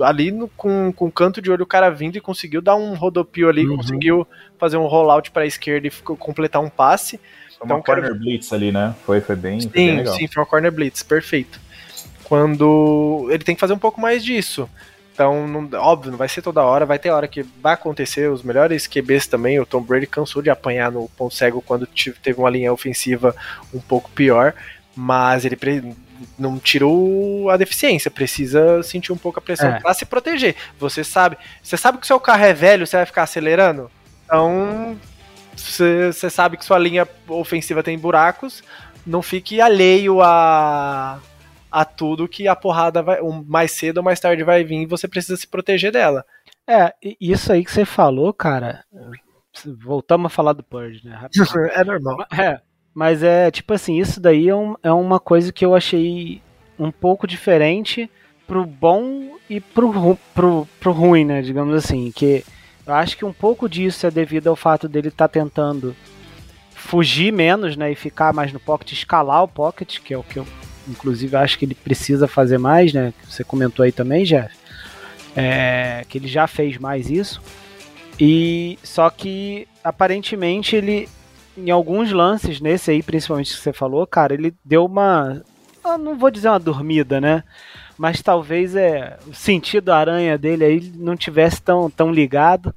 ali no, com, com o canto de olho o cara vindo e conseguiu dar um rodopio ali, uhum. conseguiu fazer um rollout para a esquerda e completar um passe. Foi uma então, corner cara... blitz ali, né? Foi, foi bem, sim, foi bem legal. Sim, foi uma corner blitz, perfeito. Quando ele tem que fazer um pouco mais disso. Então, não, óbvio, não vai ser toda hora, vai ter hora que vai acontecer. Os melhores QBs também, o Tom Brady cansou de apanhar no ponto cego quando teve uma linha ofensiva um pouco pior, mas ele não tirou a deficiência, precisa sentir um pouco a pressão é. para se proteger. Você sabe, você sabe que o seu carro é velho, você vai ficar acelerando? Então, você sabe que sua linha ofensiva tem buracos, não fique alheio a a tudo que a porrada vai, mais cedo ou mais tarde vai vir e você precisa se proteger dela. É, isso aí que você falou, cara. Voltamos a falar do Purge, né? é normal. É, mas é tipo assim, isso daí é, um, é uma coisa que eu achei um pouco diferente pro bom e pro, pro, pro ruim, né? Digamos assim. Que eu acho que um pouco disso é devido ao fato dele estar tá tentando fugir menos, né? E ficar mais no pocket, escalar o pocket, que é o que eu inclusive acho que ele precisa fazer mais, né? Você comentou aí também, Jeff, é, que ele já fez mais isso. E só que aparentemente ele, em alguns lances nesse aí, principalmente que você falou, cara, ele deu uma, não vou dizer uma dormida, né? Mas talvez é o sentido aranha dele aí não tivesse tão, tão ligado.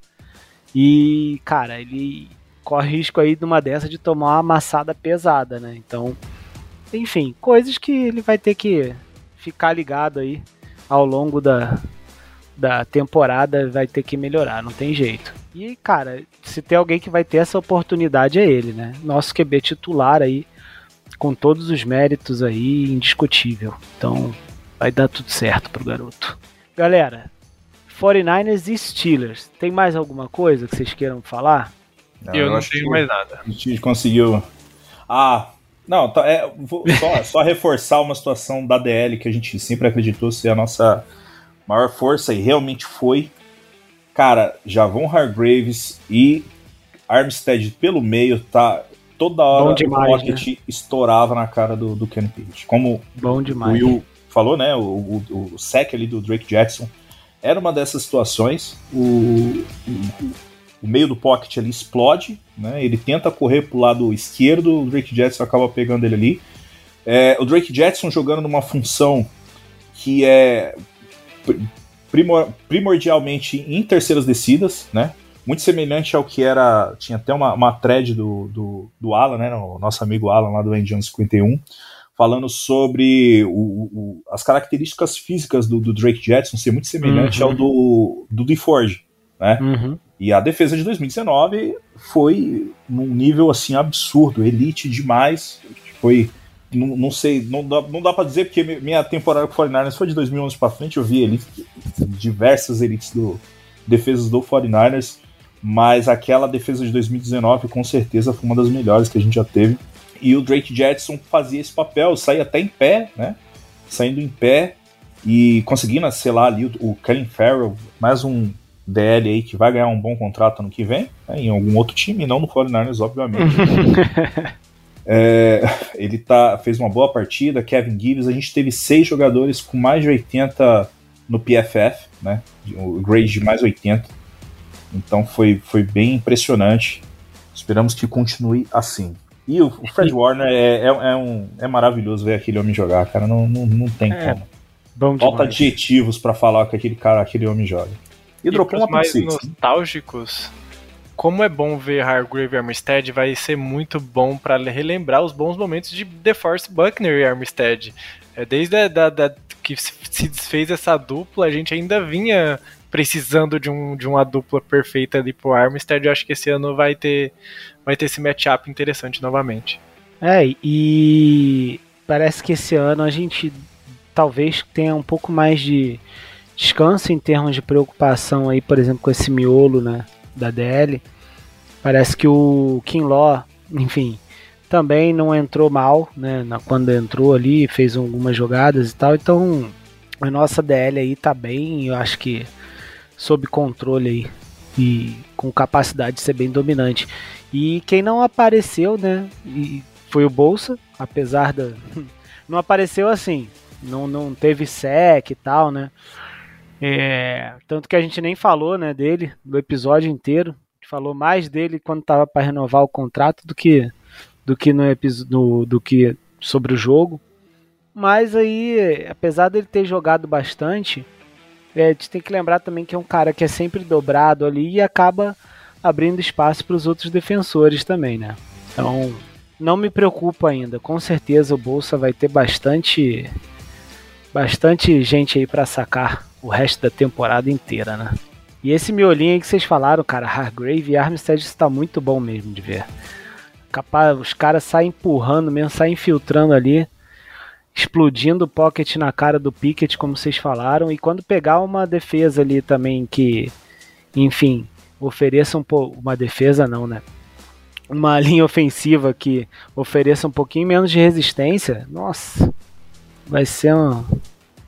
E, cara, ele corre risco aí de uma dessa de tomar uma amassada pesada, né? Então, enfim, coisas que ele vai ter que ficar ligado aí ao longo da, da temporada, vai ter que melhorar, não tem jeito. E, cara, se tem alguém que vai ter essa oportunidade é ele, né? Nosso QB titular aí, com todos os méritos aí, indiscutível. Então, vai dar tudo certo pro garoto. Galera, 49ers e Steelers, tem mais alguma coisa que vocês queiram falar? Não, eu, eu não tenho mais nada. A gente conseguiu. Ah, não, tá, é, vou só, só, reforçar uma situação da DL que a gente sempre acreditou ser a nossa maior força e realmente foi. Cara, Javon Hargraves e Armstead pelo meio, tá? Toda hora demais, o Rocket né? estourava na cara do, do Ken Page. Como Bom demais, o Will falou, né? O, o, o sec ali do Drake Jackson era uma dessas situações. O, o, meio do pocket ali explode, né? Ele tenta correr pro lado esquerdo, o Drake Jetson acaba pegando ele ali. É, o Drake Jetson jogando numa função que é primor, primordialmente em terceiras descidas, né? Muito semelhante ao que era. Tinha até uma, uma thread do, do, do Alan, né? O nosso amigo Alan lá do Engine 51, falando sobre o, o, as características físicas do, do, Drake Jetson ser muito semelhante uhum. ao do, do DeForge, né? Uhum. E a defesa de 2019 foi num nível assim absurdo, elite demais. Foi, não, não sei, não dá, não dá para dizer porque minha temporada com o 49ers foi de 2011 para frente, eu vi elite, diversas elites do defesas do 49ers, mas aquela defesa de 2019 com certeza foi uma das melhores que a gente já teve. E o Drake Jetson fazia esse papel, saía até em pé, né? Saindo em pé e conseguindo selar ali o, o Kellen Farrell, mais um DL aí que vai ganhar um bom contrato ano que vem, né, em algum outro time, não no 49ers, obviamente. é, ele tá, fez uma boa partida, Kevin Gibbs, a gente teve seis jogadores com mais de 80 no PFF, né, o grade de mais 80, então foi, foi bem impressionante, esperamos que continue assim. E o, o Fred Warner é, é, é, um, é maravilhoso ver aquele homem jogar, cara, não, não, não tem é, como. Bom Falta adjetivos para falar que aquele cara, aquele homem joga. E, e dropou uma mais nostálgicos, como é bom ver Hargrave e Armstead, vai ser muito bom para relembrar os bons momentos de The Force Buckner e Armstead. É, desde a, da, da, que se desfez essa dupla, a gente ainda vinha precisando de, um, de uma dupla perfeita ali pro Armstead. Eu acho que esse ano vai ter, vai ter esse matchup interessante novamente. É, e parece que esse ano a gente talvez tenha um pouco mais de descanso em termos de preocupação aí, por exemplo, com esse miolo né, da DL. Parece que o Kinlaw, enfim, também não entrou mal, né, quando entrou ali, fez algumas jogadas e tal. Então, a nossa DL aí tá bem, eu acho que sob controle aí. E com capacidade de ser bem dominante. E quem não apareceu, né, foi o Bolsa, apesar da. não apareceu assim, não, não teve sec e tal, né? É, tanto que a gente nem falou né, dele no episódio inteiro. A gente falou mais dele quando estava para renovar o contrato do que do que no, no do que sobre o jogo. Mas aí, apesar dele ter jogado bastante, é, a gente tem que lembrar também que é um cara que é sempre dobrado ali e acaba abrindo espaço para os outros defensores também, né? Então, não me preocupa ainda. Com certeza o Bolsa vai ter bastante bastante gente aí para sacar o resto da temporada inteira, né? E esse miolinho aí que vocês falaram, cara, Hargrave e Armstead está muito bom mesmo de ver. Capaz, os caras saem empurrando mesmo, saem infiltrando ali, explodindo o pocket na cara do Pickett, como vocês falaram, e quando pegar uma defesa ali também que, enfim, ofereça um pouco, uma defesa não, né? Uma linha ofensiva que ofereça um pouquinho menos de resistência, nossa, vai ser um.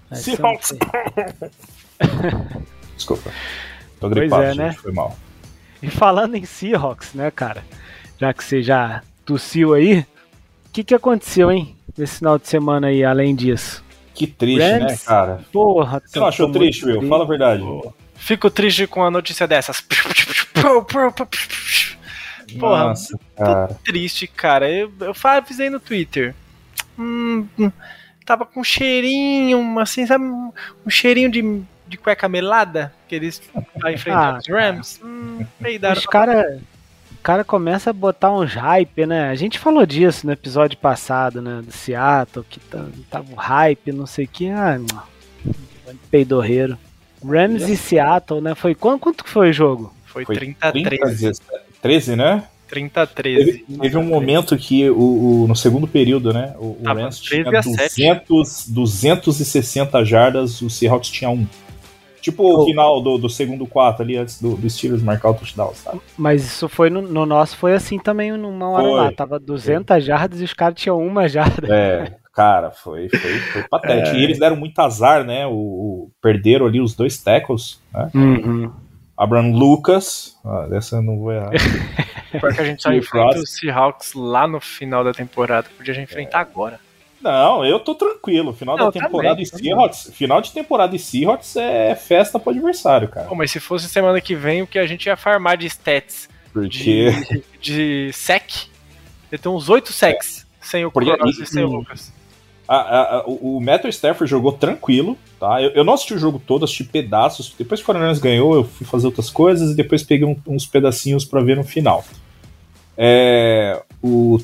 Vai Seahawks! Ser um... Desculpa. Tô gripado, pois é, né? foi mal. E falando em Seahawks, né, cara? Já que você já tossiu aí, o que, que aconteceu, hein? Nesse final de semana aí, além disso. Que triste, né, Rams, né, cara? Porra, Você não achou triste, Will? Fala a verdade. Fico triste com a notícia dessas. Porra, Nossa, cara. triste, cara. Eu, eu avisei no Twitter. Hum, hum tava com um cheirinho, assim, sabe? Um cheirinho de, de cueca melada, que eles vai enfrentar ah, os Rams. Hum, Os cara, o cara começa a botar uns hype, né? A gente falou disso no episódio passado, né? Do Seattle, que tá, tava um hype, não sei o que. Ah, peidorreiro. Rams e Seattle, né? Foi quanto, quanto foi o jogo? Foi 30 a 13. 13, né? 30 a 13. Teve, teve um momento que o, o, no segundo período, né? O, o Rams tinha 200, 260 jardas, o Seahawks tinha um. Tipo oh. o final do, do segundo quarto ali, antes do, do Steelers marcar o touchdown, sabe? Mas isso foi no, no nosso, foi assim também numa hora foi. lá. Tava 200 foi. jardas e os caras tinham uma jarda. É, cara, foi, foi, foi patético. É. E eles deram muito azar, né? O, o, perderam ali os dois tackles, né? Uhum. Abraham Lucas, ah, dessa eu não vou errar. Porque a gente só enfrenta os Seahawks lá no final da temporada. Podia já enfrentar é. agora. Não, eu tô tranquilo. Final não, da temporada também, Seahawks. Final de temporada de Seahawks é festa pro adversário, cara. Pô, mas se fosse semana que vem, o que a gente ia farmar de stats Porque... de, de sec, ia ter uns 8 secs é. sem o Cross e sem o Lucas. A, a, a, o Matthew Stafford jogou tranquilo, tá? Eu, eu, não assisti o jogo todo, assisti pedaços. Depois que o Coronel ganhou, eu fui fazer outras coisas e depois peguei um, uns pedacinhos para ver no final. É, o,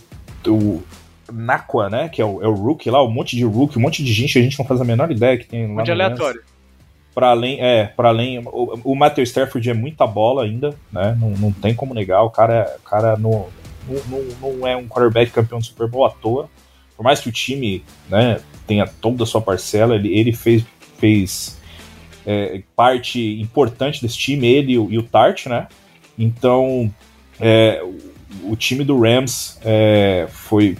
o Nakua, né? Que é o, é o Rookie lá, um monte de Rookie, um monte de gente, a gente não faz a menor ideia que tem lá. Um aleatório. Para além, é, para além, o, o Matthew Stafford é muita bola ainda, né? Não, não tem como negar. O cara, o cara não, não, não é um quarterback campeão do Super Bowl à toa por mais que o time né, tenha toda a sua parcela, ele, ele fez, fez é, parte importante desse time, ele e o, o Tart, né? Então, é, o, o, time do Rams é, foi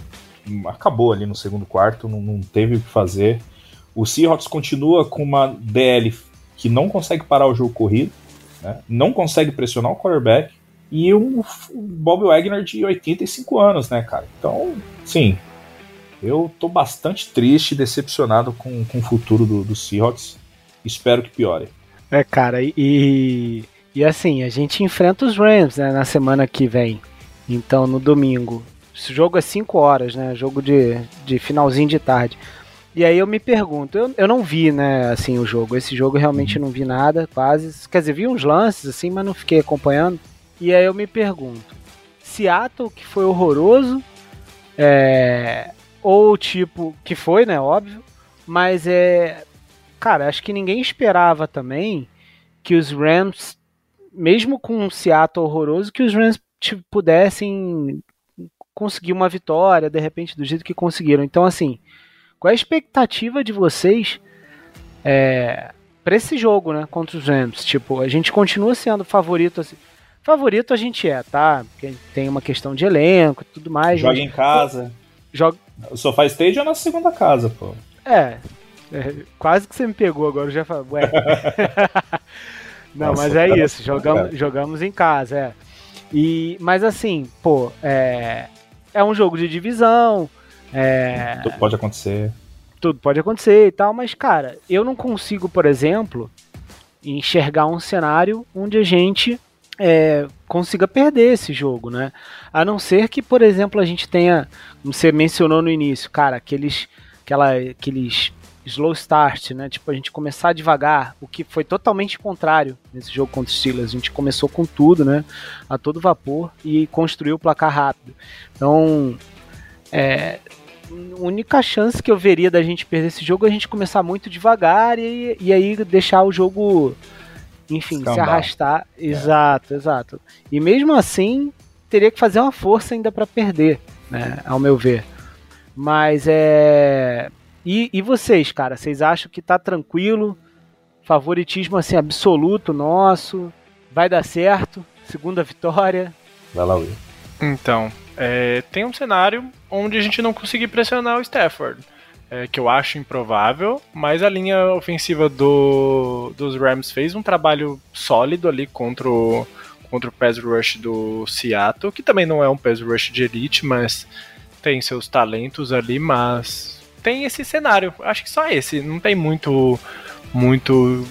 acabou ali no segundo quarto, não, não teve o que fazer. O Seahawks continua com uma DL que não consegue parar o jogo corrido, né? não consegue pressionar o quarterback, e um, um Bob Wagner de 85 anos, né, cara? Então, sim, eu tô bastante triste e decepcionado com, com o futuro do, do Seahawks. Espero que piore. É, cara, e, e assim, a gente enfrenta os Rams né, na semana que vem. Então, no domingo. Esse jogo é 5 horas, né? Jogo de, de finalzinho de tarde. E aí eu me pergunto, eu, eu não vi, né, assim, o jogo. Esse jogo realmente uhum. não vi nada, quase. Quer dizer, vi uns lances, assim, mas não fiquei acompanhando. E aí eu me pergunto, Seattle, que foi horroroso, é, ou tipo, que foi, né, óbvio, mas é. Cara, acho que ninguém esperava também que os Rams, mesmo com um Seattle horroroso, que os Rams tipo, pudessem conseguir uma vitória, de repente, do jeito que conseguiram. Então, assim, qual é a expectativa de vocês é, para esse jogo, né, contra os Rams? Tipo, a gente continua sendo favorito, assim, favorito a gente é, tá? Porque tem uma questão de elenco e tudo mais. Joga em casa. Joga, o Sofá Stage é a nossa segunda casa, pô. É, é, quase que você me pegou agora, eu já falei, ué. Não, Nossa, mas é isso, jogamos, jogamos em casa, é. E, mas assim, pô, é, é um jogo de divisão. É, tudo pode acontecer. Tudo pode acontecer e tal, mas, cara, eu não consigo, por exemplo, enxergar um cenário onde a gente é, consiga perder esse jogo, né? A não ser que, por exemplo, a gente tenha, como você mencionou no início, cara, aqueles, aquela, aqueles slow start, né? Tipo, a gente começar devagar, o que foi totalmente contrário nesse jogo contra os Steelers. A gente começou com tudo, né? A todo vapor e construiu o placar rápido. Então, é, a única chance que eu veria da gente perder esse jogo é a gente começar muito devagar e, e aí deixar o jogo, enfim, Escambau. se arrastar. É. Exato, exato. E mesmo assim, teria que fazer uma força ainda para perder, né? Ao meu ver. Mas é e, e vocês, cara, vocês acham que tá tranquilo? Favoritismo assim absoluto nosso? Vai dar certo? Segunda vitória? Vai lá, Will. Então, é, tem um cenário onde a gente não conseguir pressionar o Stafford. É, que eu acho improvável, mas a linha ofensiva do, dos Rams fez um trabalho sólido ali contra o, contra o pass rush do Seattle, que também não é um pass rush de elite, mas tem seus talentos ali, mas tem esse cenário. Acho que só esse. Não tem muito, muito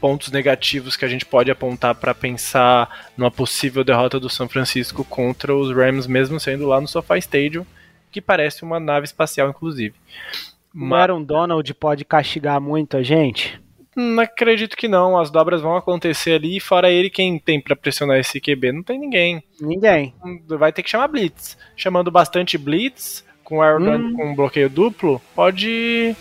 pontos negativos que a gente pode apontar para pensar numa possível derrota do São Francisco contra os Rams, mesmo sendo lá no SoFi Stadium, que parece uma nave espacial, inclusive. Mas... Aaron Donald pode castigar muito a gente? Não acredito que não. As dobras vão acontecer ali. Fora ele, quem tem para pressionar esse QB? Não tem ninguém. Ninguém. Vai ter que chamar Blitz. Chamando bastante Blitz, com o Aaron hum. com um bloqueio duplo, pode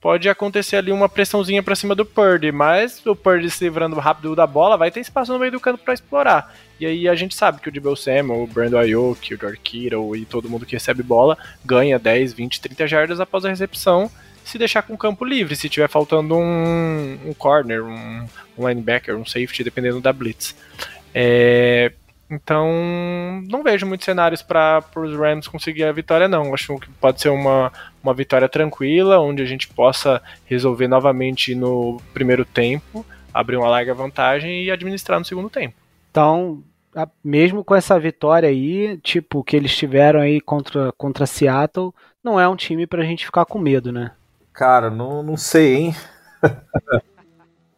pode acontecer ali uma pressãozinha para cima do Purdy, mas o Purdy se livrando rápido da bola, vai ter espaço no meio do campo para explorar. E aí a gente sabe que o Debo Samuel, o Brandon Ayuk, o George Kittle e todo mundo que recebe bola ganha 10, 20, 30 jardas após a recepção, se deixar com o campo livre, se tiver faltando um, um corner, um, um linebacker, um safety, dependendo da blitz. É, então, não vejo muitos cenários para os Rams conseguir a vitória, não. Acho que pode ser uma, uma vitória tranquila, onde a gente possa resolver novamente no primeiro tempo, abrir uma larga vantagem e administrar no segundo tempo. Então, mesmo com essa vitória aí, tipo, que eles tiveram aí contra, contra Seattle, não é um time para a gente ficar com medo, né? Cara, não, não sei, hein?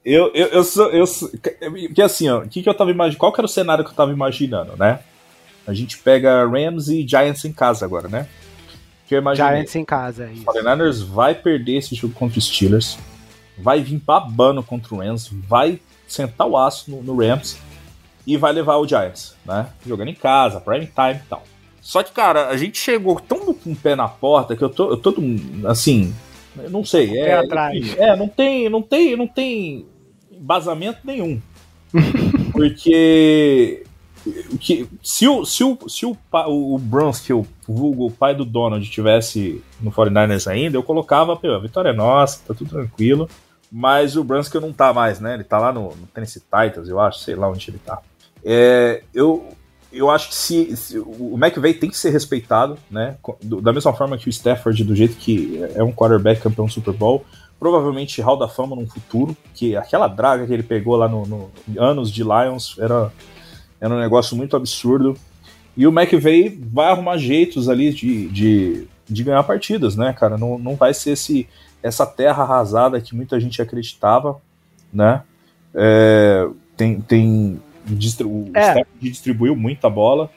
Eu, eu, eu sou. Eu sou, porque assim, ó, que que eu tava imaginando? Qual que era o cenário que eu tava imaginando, né? A gente pega Rams e Giants em casa agora, né? Que eu imaginei. Giants em casa, isso. 49ers vai perder esse jogo contra os Steelers, vai vir babando contra o Rams, vai sentar o aço no, no Rams e vai levar o Giants, né? Jogando em casa, prime time e tal. Só que, cara, a gente chegou tão com o pé na porta que eu tô, eu tô assim, eu não sei. É, atrás. é, não tem, não tem, não tem embasamento nenhum. Porque que, se o, se o, se o, o Brunskill, vulgo o pai do Donald, tivesse no 49ers ainda, eu colocava, pô, a vitória é nossa, tá tudo tranquilo. Mas o Brunskill não tá mais, né? Ele tá lá no, no Tennessee Titans, eu acho, sei lá onde ele tá. É, eu, eu acho que se, se, o McVay tem que ser respeitado, né? Da mesma forma que o Stafford, do jeito que é um quarterback campeão Super Bowl, provavelmente Hall da Fama no futuro, que aquela draga que ele pegou lá no, no anos de Lions era, era um negócio muito absurdo. E o McVay vai arrumar jeitos ali de, de, de ganhar partidas, né, cara? Não, não vai ser esse, essa terra arrasada que muita gente acreditava, né? É, tem, tem o é. distribuiu muita bola.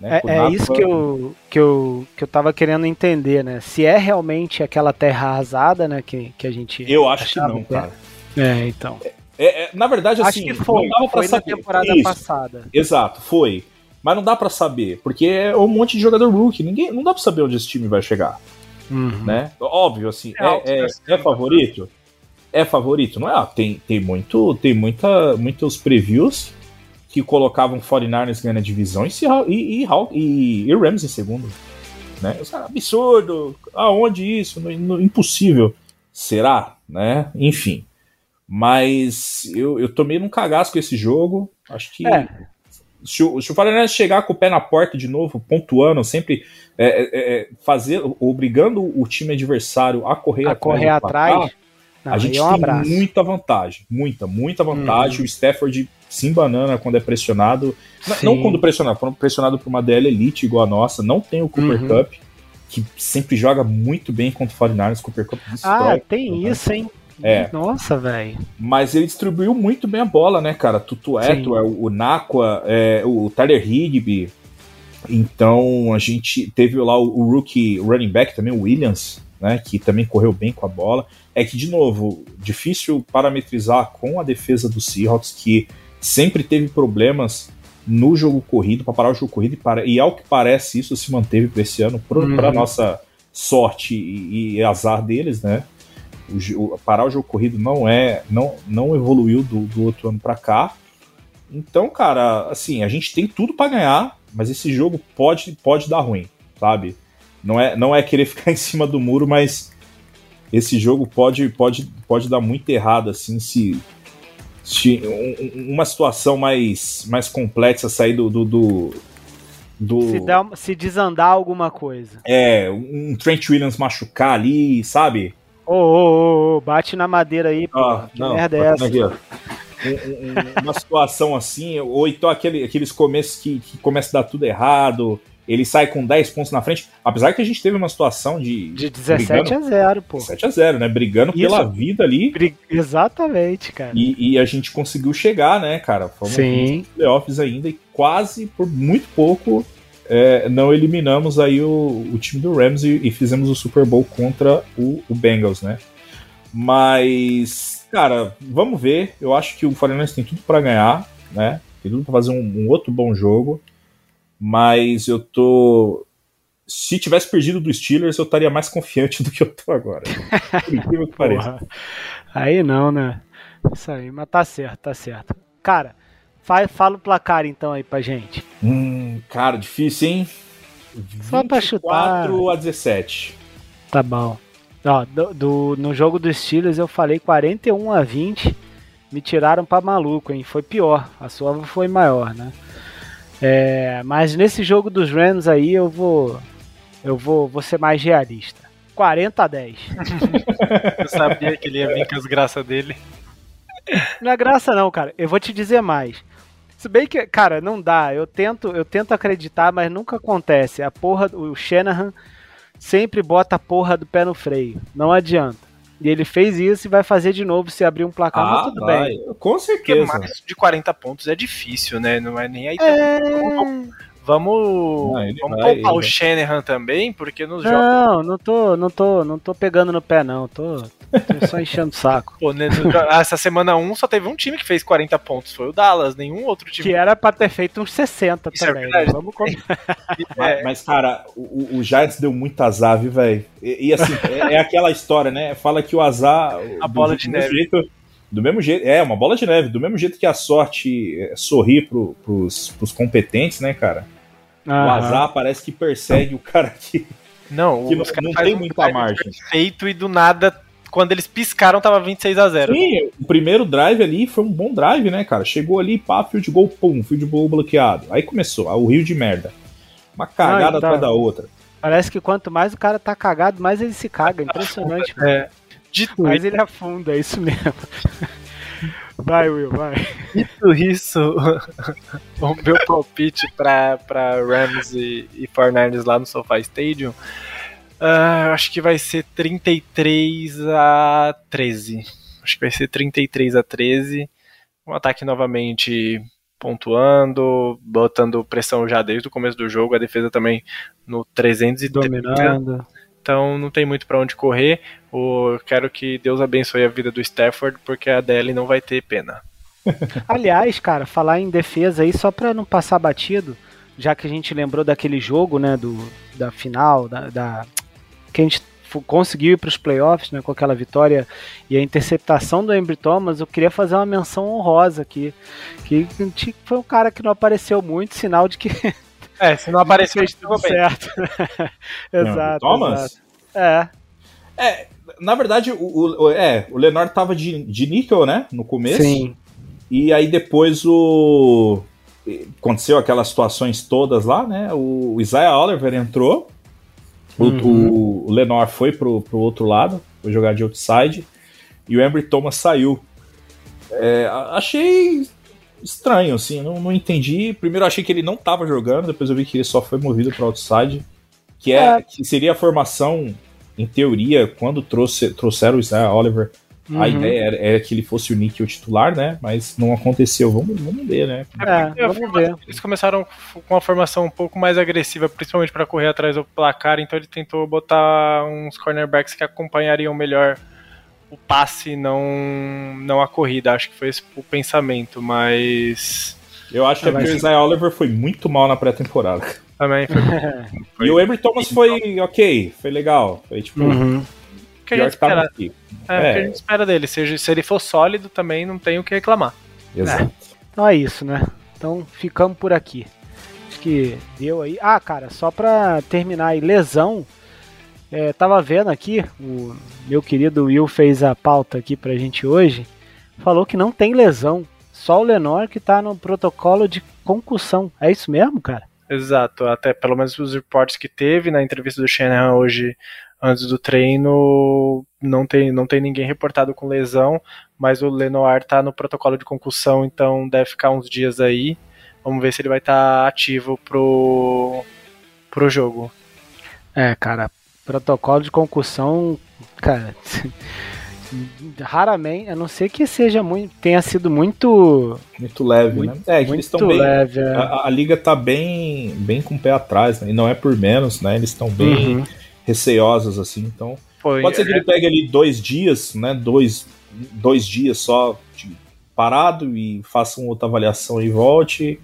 Né, é, é isso que eu, que, eu, que eu tava querendo entender, né? Se é realmente aquela terra arrasada, né? Que, que a gente. Eu acho que não, cara. É, então. É, é, na verdade, assim. Acho que foi, não dava pra foi saber. na temporada isso. passada. Exato, foi. Mas não dá para saber, porque é um monte de jogador rookie. Ninguém, não dá para saber onde esse time vai chegar. Uhum. Né? Óbvio, assim, é, é, é, favorito? É favorito, não é? tem, tem muito, tem muita, muitos previews que colocavam 49ers ganhando a divisão e, e, e, e, Rams em segundo. Né? Absurdo! Aonde isso? No, no, impossível. Será? Né? Enfim. Mas eu, eu tomei num cagaço com esse jogo. Acho que. É. Se o, se o 49ers chegar com o pé na porta de novo, pontuando, sempre é, é, é fazer, obrigando o time adversário a correr a atrás, correr atrás Não, a gente é um tem abraço. muita vantagem, muita, muita vantagem. Hum. O Stafford sim banana quando é pressionado. Sim. Não quando pressionado, quando pressionado por uma DL Elite igual a nossa. Não tem o Cooper uhum. Cup, que sempre joga muito bem contra o 49ers. Cooper Cup destrói. Ah, tem né? isso, hein? É. Nossa, velho. Mas ele distribuiu muito bem a bola, né, cara? Tutu Eto, o Nakua, é, o Tyler Higby. Então a gente teve lá o, o rookie running back também, o Williams, né, que também correu bem com a bola. É que, de novo, difícil parametrizar com a defesa do Seahawks, que sempre teve problemas no jogo corrido, para parar o jogo corrido, e, para, e ao que parece isso se manteve para esse ano, para uhum. nossa sorte e, e, azar deles, né? O, o, parar o jogo corrido não é não, não evoluiu do, do outro ano para cá. Então, cara, assim, a gente tem tudo para ganhar, mas esse jogo pode, pode dar ruim, sabe? Não é, não é querer ficar em cima do muro, mas esse jogo pode, pode, pode dar muito errado, assim, se, uma situação mais, mais complexa sair do, do, do do... Se, se, desandar alguma coisa. É, um Trent Williams machucar ali, sabe? Ô, ô, ô, bate na madeira aí, pô. Ah, que não, merda é essa? Uma situação assim, ou então aquele, aqueles começos que, que começa a dar tudo errado, ele sai com 10 pontos na frente, apesar que a gente teve uma situação de. De 17 brigando, a 0, pô. 17 a 0, né? Brigando Isso, pela vida ali. Brig... Exatamente, cara. E, e, a gente conseguiu chegar, né, cara? Fomos Sim. playoffs ainda e quase, por muito pouco, é, não eliminamos aí o, o time do Rams e, e, fizemos o Super Bowl contra o, o Bengals, né? Mas, cara, vamos ver. Eu acho que o 49 tem tudo para ganhar, né? Tem tudo para fazer um, um outro bom jogo mas eu tô. Se tivesse perdido do Steelers, eu estaria mais confiante do que eu tô agora. Por incrível que pareça. Aí não, né? Isso aí, mas tá certo, tá certo. Cara, fala, fala o placar então aí pra gente. Hum, cara, difícil, hein? Só pra chutar. 4 a 17. Tá bom. Ó, do, do, no jogo dos Steelers eu falei 41 a 20. Me tiraram pra maluco, hein? Foi pior. A sua foi maior, né? É, mas nesse jogo dos Rams aí eu vou eu vou, vou ser mais realista. 40 a 10. eu sabia que ele ia vir com as graças dele. Não é graça não, cara. Eu vou te dizer mais. Se bem que, cara, não dá. Eu tento, eu tento acreditar, mas nunca acontece. A porra, o Shanahan sempre bota a porra do pé no freio. Não adianta. E ele fez isso e vai fazer de novo se abrir um placar, ah, mas tudo vai. bem. Com certeza. Porque mais de 40 pontos é difícil, né? Não é nem aí. É... Vamos, não, vamos vai, poupar o Shanahan também, porque nos não, jogos. Não, não tô, não tô, não tô pegando no pé, não. Tô, tô só enchendo o saco. Pô, né, essa semana 1 só teve um time que fez 40 pontos, foi o Dallas, nenhum outro time. Que era pra ter feito uns 60 Isso é também. É vamos mas, mas, cara, o, o Giants deu muito azar, viu, velho? E, e, assim, é, é, aquela história, né? Fala que o azar. A bola de neve. Jeito, do mesmo jeito, é, uma bola de neve, do mesmo jeito que a sorte é, sorri pro, pros, pros competentes, né, cara? Aham. O azar parece que persegue o cara que. Não, que não, não tem muita margem. Perfeito e do nada, quando eles piscaram, tava 26 a 0 Sim, o primeiro drive ali foi um bom drive, né, cara? Chegou ali, pá, field goal, pum, field goal bloqueado. Aí começou, o rio de merda. Uma cagada ah, então, atrás da outra. Parece que quanto mais o cara tá cagado, mais ele se caga. Impressionante. é. Dito mais ele afunda, é isso mesmo. Vai, Will, vai. Dito isso, o meu palpite para Rams e, e 49 lá no SoFi Stadium, uh, acho que vai ser 33 a 13. Acho que vai ser 33 a 13. Um ataque novamente pontuando, botando pressão já desde o começo do jogo, a defesa também no 330. Dominando. Então não tem muito para onde correr. O, quero que Deus abençoe a vida do Stafford, porque a DL não vai ter pena. Aliás, cara, falar em defesa aí, só para não passar batido, já que a gente lembrou daquele jogo, né, do, da final, da, da que a gente conseguiu ir para os playoffs, né, com aquela vitória e a interceptação do Embry Thomas, eu queria fazer uma menção honrosa aqui, que foi um cara que não apareceu muito, sinal de que É, se não apareceu, tudo certo. exato. Thomas? Exato. É. É, na verdade, o, o, é, o Leonard tava de, de níquel, né? No começo. Sim. E aí depois o. Aconteceu aquelas situações todas lá, né? O Isaiah Oliver entrou. Uhum. O, o Lenor foi pro, pro outro lado, foi jogar de outside. e o Embry Thomas saiu. É, achei estranho, assim, não, não entendi. Primeiro eu achei que ele não estava jogando, depois eu vi que ele só foi movido para outside, que é, é, que seria a formação, em teoria, quando trouxe, trouxeram o Isaiah Oliver Uhum. A ideia era, era, que ele fosse o Nick o titular, né? Mas não aconteceu. Vamos, vamos ver, né? É, é vamos ver. Eles começaram com uma formação um pouco mais agressiva, principalmente para correr atrás do placar, então ele tentou botar uns cornerbacks que acompanhariam melhor o passe, não, não a corrida. Acho que foi esse o pensamento, mas. Eu acho que o Isaiah Oliver foi muito mal na pré-temporada. Também foi. foi. E o Embry Thomas foi ok, foi legal. Foi tipo. Uhum que a gente espera. Aqui. É, é. O que a gente espera dele. Se, se ele for sólido, também não tem o que reclamar. Exato. É. Então é isso, né? Então ficamos por aqui. Acho que deu aí. Ah, cara, só pra terminar aí, lesão. É, tava vendo aqui, o meu querido Will fez a pauta aqui pra gente hoje. Falou que não tem lesão. Só o Lenor que tá no protocolo de concussão. É isso mesmo, cara? Exato, até pelo menos os reportes que teve na entrevista do Shanahan hoje antes do treino não tem, não tem ninguém reportado com lesão, mas o Lenoir tá no protocolo de concussão, então deve ficar uns dias aí. Vamos ver se ele vai estar tá ativo pro, pro jogo. É, cara, protocolo de concussão, cara, raramente, a não ser que seja muito, tenha sido muito muito leve, muito, né? É, muito eles estão bem, leve, é. a, a, liga tá bem, bem com o pé atrás, né? E não é por menos, né? Eles estão bem uhum receosas, assim. Então, Foi, pode ser que é... ele pegue ali dois dias, né? Dois, dois dias só de, parado e faça uma outra avaliação e volte.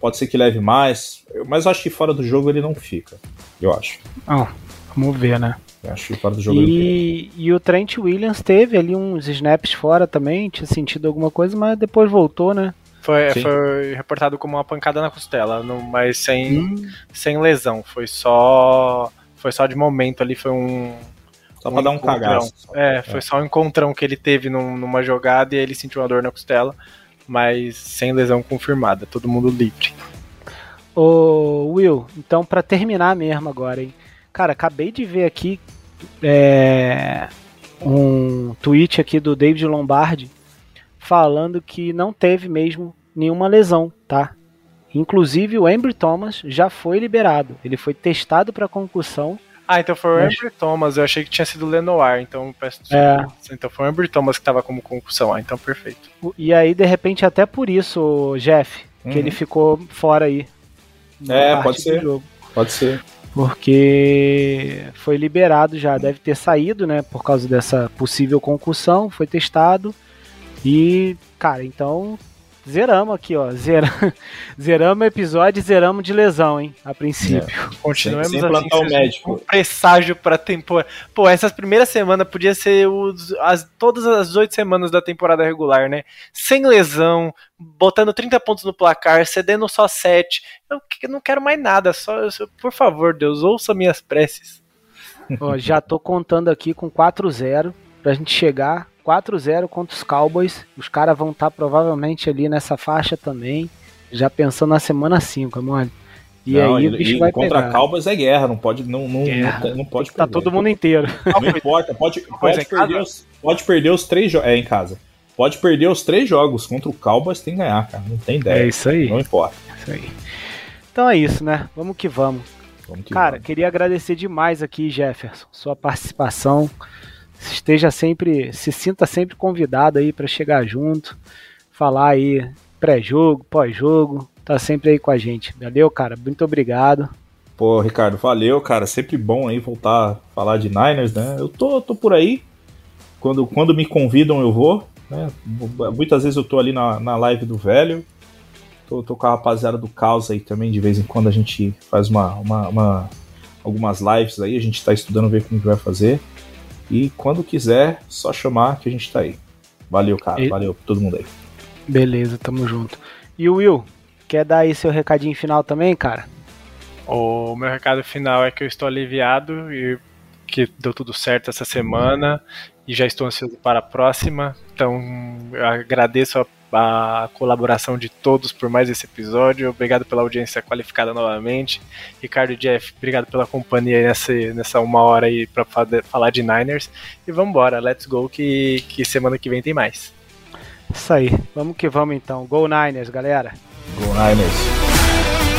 Pode ser que leve mais, mas eu acho que fora do jogo ele não fica. Eu acho. Ah, vamos ver, né? Eu acho que fora do jogo e, ele fica. E o Trent Williams teve ali uns snaps fora também, tinha sentido alguma coisa, mas depois voltou, né? Foi, foi reportado como uma pancada na costela, mas sem, hum. sem lesão. Foi só foi só de momento ali, foi um. Só um pra dar um cagaço. É, foi é. só um encontrão que ele teve num, numa jogada e ele sentiu uma dor na costela, mas sem lesão confirmada, todo mundo livre. Ô Will, então para terminar mesmo agora, hein? Cara, acabei de ver aqui é, um tweet aqui do David Lombardi falando que não teve mesmo nenhuma lesão, tá? Inclusive o Embry Thomas já foi liberado. Ele foi testado para concussão. Ah, então foi o mas... Embry Thomas. Eu achei que tinha sido o Lenoir, então peço é. Então foi o Embry Thomas que estava como concussão. Ah, então perfeito. E aí, de repente, até por isso, Jeff, que uhum. ele ficou fora aí. É, pode ser. Pode ser. Porque foi liberado já, deve ter saído, né? Por causa dessa possível concussão, foi testado. E, cara, então Zeramos aqui, ó. Zera... Zeramos episódio e zeramos de lesão, hein? A princípio. É. Continuamos sem, sem assim. médico. Um presságio pra temporada. Pô, essas primeiras semanas podia ser os, as, todas as oito semanas da temporada regular, né? Sem lesão, botando 30 pontos no placar, cedendo só 7. Eu, eu não quero mais nada. Só, por favor, Deus, ouça minhas preces. Ó, já tô contando aqui com 4-0 pra gente chegar 4-0 contra os Cowboys. Os caras vão estar tá provavelmente ali nessa faixa também. Já pensando na semana 5, mano. E não, aí o bicho vai contra pegar. Cowboys é guerra, não pode não, não, não, não, pode tá perder. Tá todo mundo inteiro. Não importa, pode, pode, é perder, os, pode perder os três jogos. É, em casa. Pode perder os três jogos contra o Cowboys, tem que ganhar, cara. Não tem ideia. É isso aí. Não importa. É isso aí. Então é isso, né? Vamos que vamos. vamos que cara, vamos. queria agradecer demais aqui, Jefferson, sua participação esteja sempre, se sinta sempre convidado aí para chegar junto, falar aí pré-jogo, pós-jogo, tá sempre aí com a gente. Valeu, cara, muito obrigado. Pô, Ricardo, valeu, cara, sempre bom aí voltar a falar de Niners, né? Eu tô, tô por aí, quando, quando me convidam eu vou, né? Muitas vezes eu tô ali na, na live do velho, tô, tô com a rapaziada do Caos aí também, de vez em quando a gente faz uma, uma, uma algumas lives aí, a gente tá estudando ver como que vai fazer. E quando quiser, só chamar que a gente tá aí. Valeu, cara. E... Valeu pra todo mundo aí. Beleza, tamo junto. E o Will, quer dar aí seu recadinho final também, cara? O meu recado final é que eu estou aliviado e que deu tudo certo essa semana e já estou ansioso para a próxima. Então, agradeço a a colaboração de todos por mais esse episódio. Obrigado pela audiência qualificada novamente. Ricardo e Jeff, obrigado pela companhia nessa, nessa uma hora aí para falar de Niners. E vamos embora, let's go que, que semana que vem tem mais. Isso aí, vamos que vamos então. Go Niners, galera. Go Niners.